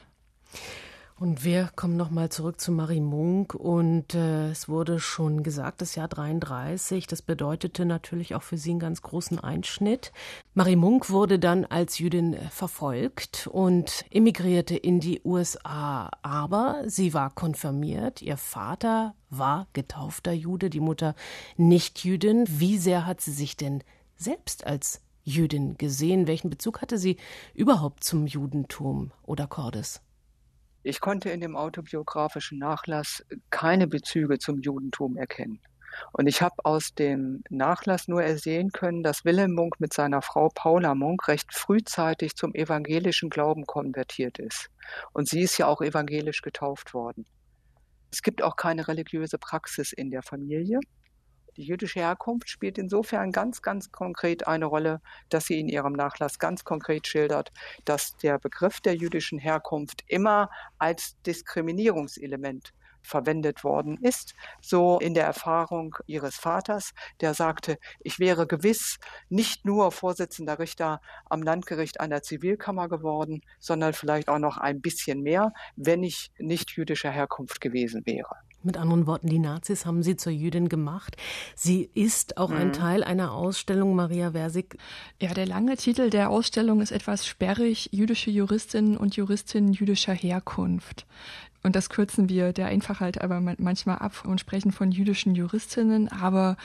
Und wir kommen nochmal zurück zu Marie Munk. Und äh, es wurde schon gesagt, das Jahr 33, das bedeutete natürlich auch für sie einen ganz großen Einschnitt. Marie Munk wurde dann als Jüdin verfolgt und emigrierte in die USA. Aber sie war konfirmiert. Ihr Vater war getaufter Jude, die Mutter nicht Jüdin. Wie sehr hat sie sich denn selbst als Jüdin gesehen? Welchen Bezug hatte sie überhaupt zum Judentum oder Cordes? Ich konnte in dem autobiografischen Nachlass keine Bezüge zum Judentum erkennen. Und ich habe aus dem Nachlass nur ersehen können, dass Wilhelm Munk mit seiner Frau Paula Munk recht frühzeitig zum evangelischen Glauben konvertiert ist. Und sie ist ja auch evangelisch getauft worden. Es gibt auch keine religiöse Praxis in der Familie. Die jüdische Herkunft spielt insofern ganz, ganz konkret eine Rolle, dass sie in ihrem Nachlass ganz konkret schildert, dass der Begriff der jüdischen Herkunft immer als Diskriminierungselement verwendet worden ist, so in der Erfahrung ihres Vaters, der sagte, ich wäre gewiss nicht nur Vorsitzender Richter am Landgericht einer Zivilkammer geworden, sondern vielleicht auch noch ein bisschen mehr, wenn ich nicht jüdischer Herkunft gewesen wäre. Mit anderen Worten, die Nazis haben sie zur Jüdin gemacht. Sie ist auch mhm. ein Teil einer Ausstellung, Maria Versig. Ja, der lange Titel der Ausstellung ist etwas sperrig, jüdische Juristinnen und Juristinnen jüdischer Herkunft. Und das kürzen wir der Einfachheit aber manchmal ab und sprechen von jüdischen Juristinnen. Aber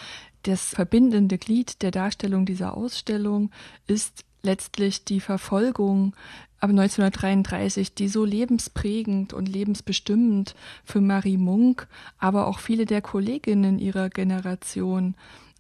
das verbindende Glied der Darstellung dieser Ausstellung ist letztlich die Verfolgung ab 1933, die so lebensprägend und lebensbestimmend für Marie Munk, aber auch viele der Kolleginnen ihrer Generation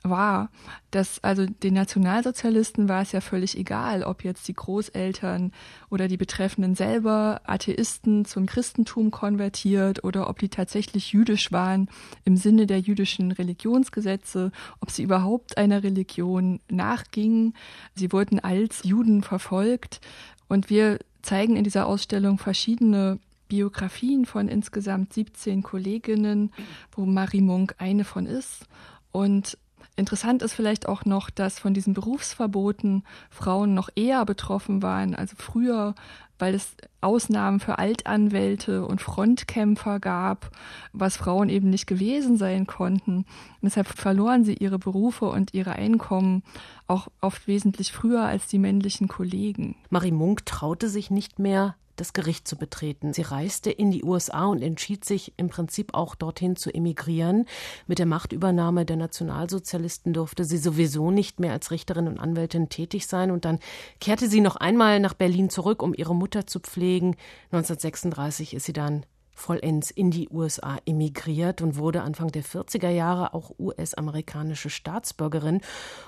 war, dass also den Nationalsozialisten war es ja völlig egal, ob jetzt die Großeltern oder die Betreffenden selber Atheisten zum Christentum konvertiert oder ob die tatsächlich jüdisch waren im Sinne der jüdischen Religionsgesetze, ob sie überhaupt einer Religion nachgingen. Sie wurden als Juden verfolgt und wir zeigen in dieser Ausstellung verschiedene Biografien von insgesamt 17 Kolleginnen, wo Marie Munk eine von ist. Und Interessant ist vielleicht auch noch, dass von diesen Berufsverboten Frauen noch eher betroffen waren, also früher, weil es Ausnahmen für Altanwälte und Frontkämpfer gab, was Frauen eben nicht gewesen sein konnten. Und deshalb verloren sie ihre Berufe und ihre Einkommen auch oft wesentlich früher als die männlichen Kollegen. Marie Munk traute sich nicht mehr das Gericht zu betreten. Sie reiste in die USA und entschied sich im Prinzip auch dorthin zu emigrieren. Mit der Machtübernahme der Nationalsozialisten durfte sie sowieso nicht mehr als Richterin und Anwältin tätig sein und dann kehrte sie noch einmal nach Berlin zurück, um ihre Mutter zu pflegen. 1936 ist sie dann vollends in die USA emigriert und wurde Anfang der 40er Jahre auch US-amerikanische Staatsbürgerin.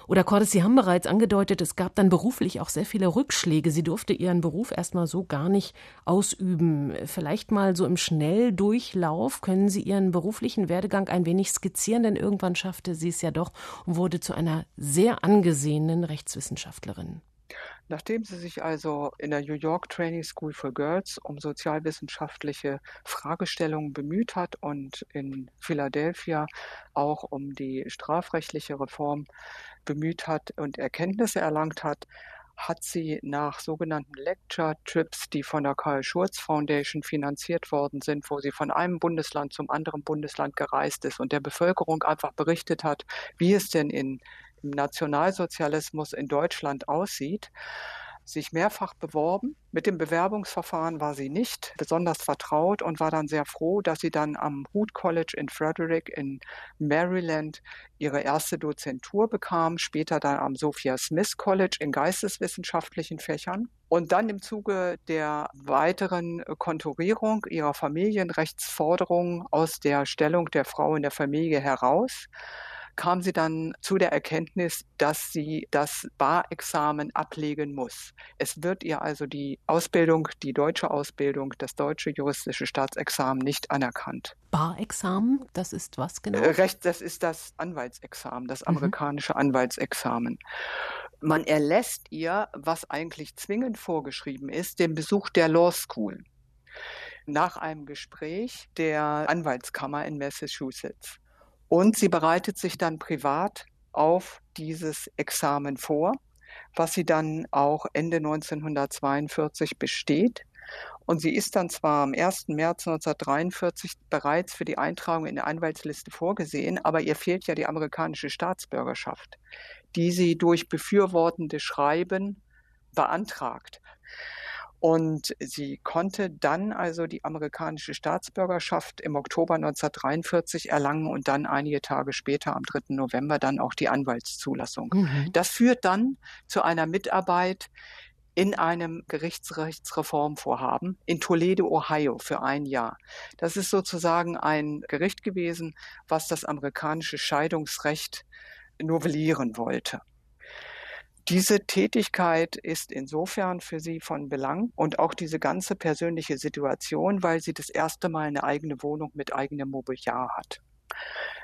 Oder Cordes, Sie haben bereits angedeutet, es gab dann beruflich auch sehr viele Rückschläge. Sie durfte ihren Beruf erstmal so gar nicht ausüben. Vielleicht mal so im Schnelldurchlauf können Sie Ihren beruflichen Werdegang ein wenig skizzieren, denn irgendwann schaffte sie es ja doch und wurde zu einer sehr angesehenen Rechtswissenschaftlerin. Nachdem sie sich also in der New York Training School for Girls um sozialwissenschaftliche Fragestellungen bemüht hat und in Philadelphia auch um die strafrechtliche Reform bemüht hat und Erkenntnisse erlangt hat, hat sie nach sogenannten Lecture Trips, die von der Karl Schurz Foundation finanziert worden sind, wo sie von einem Bundesland zum anderen Bundesland gereist ist und der Bevölkerung einfach berichtet hat, wie es denn in im Nationalsozialismus in Deutschland aussieht, sich mehrfach beworben. Mit dem Bewerbungsverfahren war sie nicht besonders vertraut und war dann sehr froh, dass sie dann am Hood College in Frederick in Maryland ihre erste Dozentur bekam, später dann am Sophia Smith College in geisteswissenschaftlichen Fächern. Und dann im Zuge der weiteren Konturierung ihrer Familienrechtsforderungen aus der Stellung der Frau in der Familie heraus kam sie dann zu der Erkenntnis, dass sie das Barexamen ablegen muss. Es wird ihr also die Ausbildung, die deutsche Ausbildung, das deutsche juristische Staatsexamen nicht anerkannt. Barexamen, das ist was genau? Äh, Recht, das ist das Anwaltsexamen, das mhm. amerikanische mhm. Anwaltsexamen. Man erlässt ihr, was eigentlich zwingend vorgeschrieben ist, den Besuch der Law School nach einem Gespräch der Anwaltskammer in Massachusetts. Und sie bereitet sich dann privat auf dieses Examen vor, was sie dann auch Ende 1942 besteht. Und sie ist dann zwar am 1. März 1943 bereits für die Eintragung in der Anwaltsliste vorgesehen, aber ihr fehlt ja die amerikanische Staatsbürgerschaft, die sie durch befürwortende Schreiben beantragt. Und sie konnte dann also die amerikanische Staatsbürgerschaft im Oktober 1943 erlangen und dann einige Tage später, am 3. November, dann auch die Anwaltszulassung. Mhm. Das führt dann zu einer Mitarbeit in einem Gerichtsrechtsreformvorhaben in Toledo, Ohio für ein Jahr. Das ist sozusagen ein Gericht gewesen, was das amerikanische Scheidungsrecht novellieren wollte. Diese Tätigkeit ist insofern für sie von Belang und auch diese ganze persönliche Situation, weil sie das erste Mal eine eigene Wohnung mit eigenem Mobiliar hat.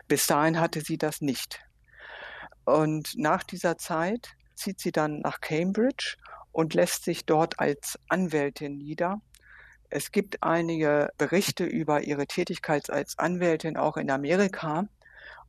Bis dahin hatte sie das nicht. Und nach dieser Zeit zieht sie dann nach Cambridge und lässt sich dort als Anwältin nieder. Es gibt einige Berichte über ihre Tätigkeit als Anwältin auch in Amerika.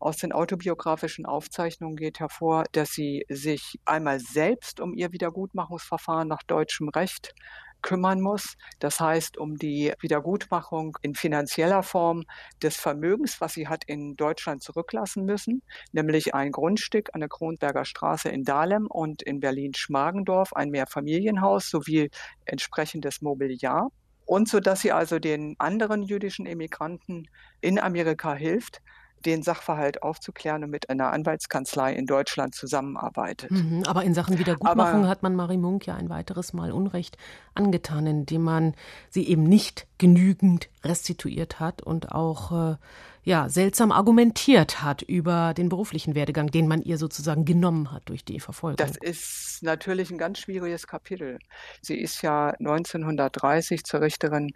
Aus den autobiografischen Aufzeichnungen geht hervor, dass sie sich einmal selbst um ihr Wiedergutmachungsverfahren nach deutschem Recht kümmern muss. Das heißt, um die Wiedergutmachung in finanzieller Form des Vermögens, was sie hat in Deutschland zurücklassen müssen, nämlich ein Grundstück an der Kronberger Straße in Dahlem und in Berlin-Schmargendorf, ein Mehrfamilienhaus sowie entsprechendes Mobiliar. Und so dass sie also den anderen jüdischen Emigranten in Amerika hilft, den Sachverhalt aufzuklären und mit einer Anwaltskanzlei in Deutschland zusammenarbeitet. Mhm, aber in Sachen Wiedergutmachung aber, hat man Marie Munk ja ein weiteres Mal Unrecht angetan, indem man sie eben nicht genügend restituiert hat und auch äh, ja, seltsam argumentiert hat über den beruflichen Werdegang, den man ihr sozusagen genommen hat durch die Verfolgung. Das ist natürlich ein ganz schwieriges Kapitel. Sie ist ja 1930 zur Richterin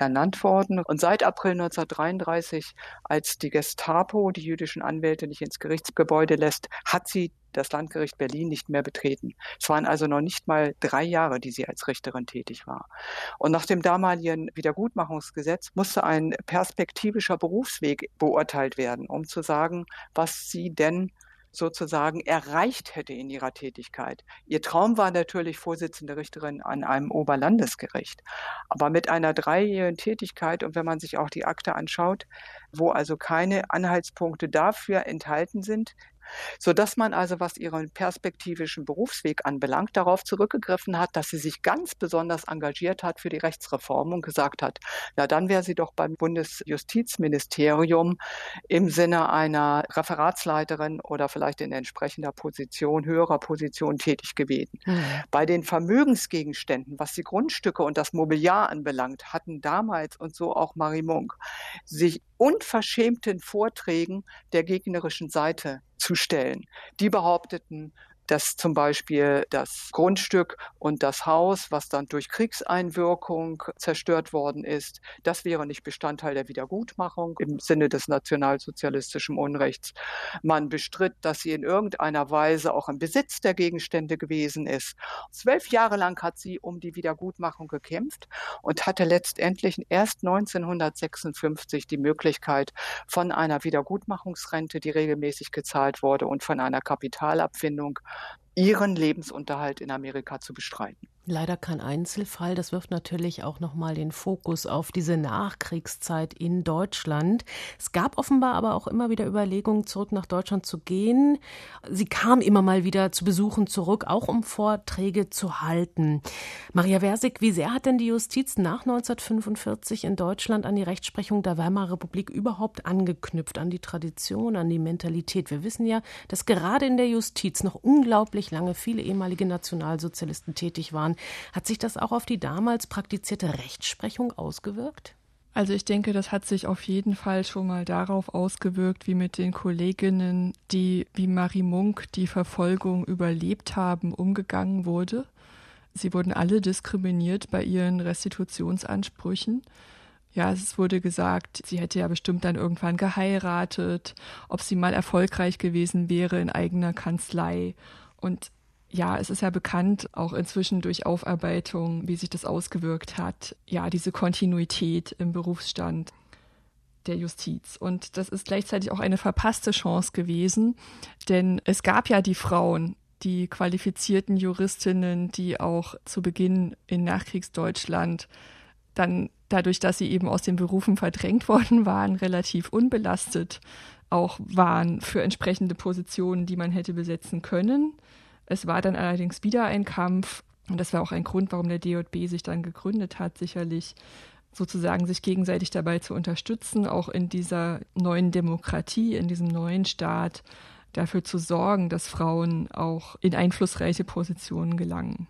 ernannt worden. Und seit April 1933, als die Gestapo die jüdischen Anwälte nicht ins Gerichtsgebäude lässt, hat sie das Landgericht Berlin nicht mehr betreten. Es waren also noch nicht mal drei Jahre, die sie als Richterin tätig war. Und nach dem damaligen Wiedergutmachungsgesetz musste ein perspektivischer Berufsweg beurteilt werden, um zu sagen, was sie denn sozusagen erreicht hätte in ihrer Tätigkeit. Ihr Traum war natürlich Vorsitzende Richterin an einem Oberlandesgericht. Aber mit einer dreijährigen Tätigkeit und wenn man sich auch die Akte anschaut, wo also keine Anhaltspunkte dafür enthalten sind, so dass man also, was ihren perspektivischen Berufsweg anbelangt, darauf zurückgegriffen hat, dass sie sich ganz besonders engagiert hat für die Rechtsreform und gesagt hat, ja, dann wäre sie doch beim Bundesjustizministerium im Sinne einer Referatsleiterin oder vielleicht in entsprechender Position, höherer Position tätig gewesen. Mhm. Bei den Vermögensgegenständen, was die Grundstücke und das Mobiliar anbelangt, hatten damals und so auch Marie Munk sich unverschämten Vorträgen der gegnerischen Seite zu stellen. Die behaupteten, dass zum Beispiel das Grundstück und das Haus, was dann durch Kriegseinwirkung zerstört worden ist, das wäre nicht Bestandteil der Wiedergutmachung im Sinne des nationalsozialistischen Unrechts. Man bestritt, dass sie in irgendeiner Weise auch im Besitz der Gegenstände gewesen ist. Zwölf Jahre lang hat sie um die Wiedergutmachung gekämpft und hatte letztendlich erst 1956 die Möglichkeit von einer Wiedergutmachungsrente, die regelmäßig gezahlt wurde, und von einer Kapitalabfindung ihren Lebensunterhalt in Amerika zu bestreiten. Leider kein Einzelfall. Das wirft natürlich auch nochmal den Fokus auf diese Nachkriegszeit in Deutschland. Es gab offenbar aber auch immer wieder Überlegungen, zurück nach Deutschland zu gehen. Sie kam immer mal wieder zu Besuchen zurück, auch um Vorträge zu halten. Maria Versig, wie sehr hat denn die Justiz nach 1945 in Deutschland an die Rechtsprechung der Weimarer Republik überhaupt angeknüpft, an die Tradition, an die Mentalität? Wir wissen ja, dass gerade in der Justiz noch unglaublich lange viele ehemalige Nationalsozialisten tätig waren. Hat sich das auch auf die damals praktizierte Rechtsprechung ausgewirkt? Also ich denke, das hat sich auf jeden Fall schon mal darauf ausgewirkt, wie mit den Kolleginnen, die wie Marie Munk die Verfolgung überlebt haben, umgegangen wurde. Sie wurden alle diskriminiert bei ihren Restitutionsansprüchen. Ja, es wurde gesagt, sie hätte ja bestimmt dann irgendwann geheiratet, ob sie mal erfolgreich gewesen wäre in eigener Kanzlei. Und ja, es ist ja bekannt, auch inzwischen durch Aufarbeitung, wie sich das ausgewirkt hat. Ja, diese Kontinuität im Berufsstand der Justiz. Und das ist gleichzeitig auch eine verpasste Chance gewesen, denn es gab ja die Frauen, die qualifizierten Juristinnen, die auch zu Beginn in Nachkriegsdeutschland dann dadurch, dass sie eben aus den Berufen verdrängt worden waren, relativ unbelastet auch waren für entsprechende Positionen, die man hätte besetzen können. Es war dann allerdings wieder ein Kampf und das war auch ein Grund, warum der DJB sich dann gegründet hat, sicherlich sozusagen sich gegenseitig dabei zu unterstützen, auch in dieser neuen Demokratie, in diesem neuen Staat dafür zu sorgen, dass Frauen auch in einflussreiche Positionen gelangen.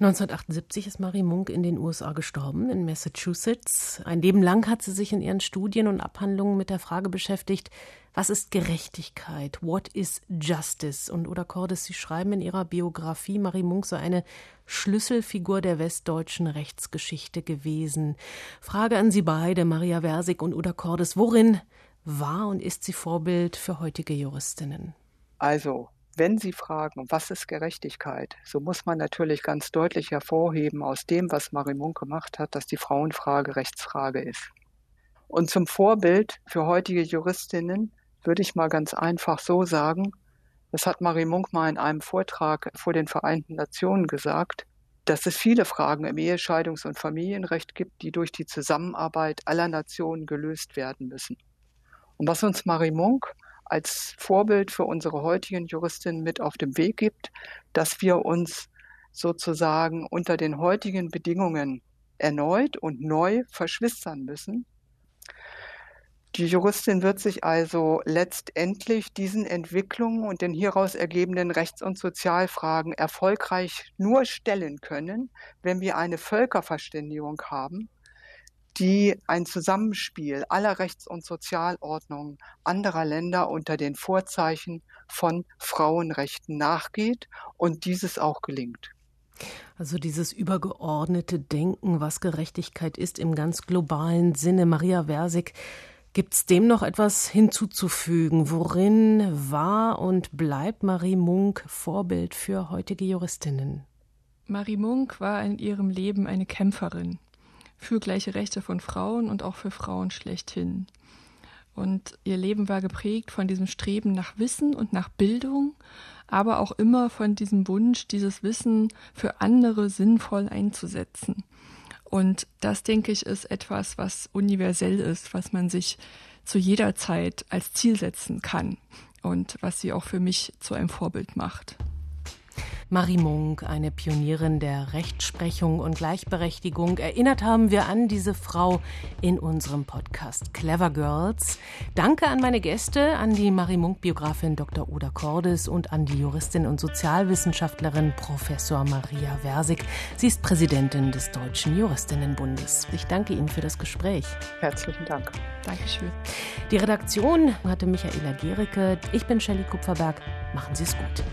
1978 ist Marie Munk in den USA gestorben, in Massachusetts. Ein Leben lang hat sie sich in ihren Studien und Abhandlungen mit der Frage beschäftigt, was ist Gerechtigkeit? What is justice? Und Oda Cordes, Sie schreiben in Ihrer Biografie, Marie Munk sei eine Schlüsselfigur der westdeutschen Rechtsgeschichte gewesen. Frage an Sie beide, Maria Versig und Oda Cordes, worin war und ist sie Vorbild für heutige Juristinnen? Also, wenn Sie fragen, was ist Gerechtigkeit, so muss man natürlich ganz deutlich hervorheben aus dem, was Marie Munk gemacht hat, dass die Frauenfrage Rechtsfrage ist. Und zum Vorbild für heutige Juristinnen würde ich mal ganz einfach so sagen, das hat Marie Munk mal in einem Vortrag vor den Vereinten Nationen gesagt, dass es viele Fragen im Ehescheidungs- und Familienrecht gibt, die durch die Zusammenarbeit aller Nationen gelöst werden müssen. Und was uns Marie Munk als Vorbild für unsere heutigen Juristinnen mit auf den Weg gibt, dass wir uns sozusagen unter den heutigen Bedingungen erneut und neu verschwistern müssen. Die Juristin wird sich also letztendlich diesen Entwicklungen und den hieraus ergebenden Rechts- und Sozialfragen erfolgreich nur stellen können, wenn wir eine Völkerverständigung haben, die ein Zusammenspiel aller Rechts- und Sozialordnungen anderer Länder unter den Vorzeichen von Frauenrechten nachgeht und dieses auch gelingt. Also dieses übergeordnete Denken, was Gerechtigkeit ist im ganz globalen Sinne. Maria Versig, gibt es dem noch etwas hinzuzufügen? Worin war und bleibt Marie Munk Vorbild für heutige Juristinnen? Marie Munk war in ihrem Leben eine Kämpferin für gleiche Rechte von Frauen und auch für Frauen schlechthin. Und ihr Leben war geprägt von diesem Streben nach Wissen und nach Bildung, aber auch immer von diesem Wunsch, dieses Wissen für andere sinnvoll einzusetzen. Und das, denke ich, ist etwas, was universell ist, was man sich zu jeder Zeit als Ziel setzen kann und was sie auch für mich zu einem Vorbild macht. Marie Munk, eine Pionierin der Rechtsprechung und Gleichberechtigung. Erinnert haben wir an diese Frau in unserem Podcast Clever Girls. Danke an meine Gäste, an die Marie Munk-Biografin Dr. Oda Cordes und an die Juristin und Sozialwissenschaftlerin Professor Maria Versig. Sie ist Präsidentin des Deutschen Juristinnenbundes. Ich danke Ihnen für das Gespräch. Herzlichen Dank. Dankeschön. Die Redaktion hatte Michaela Gericke. Ich bin Shelley Kupferberg. Machen Sie es gut.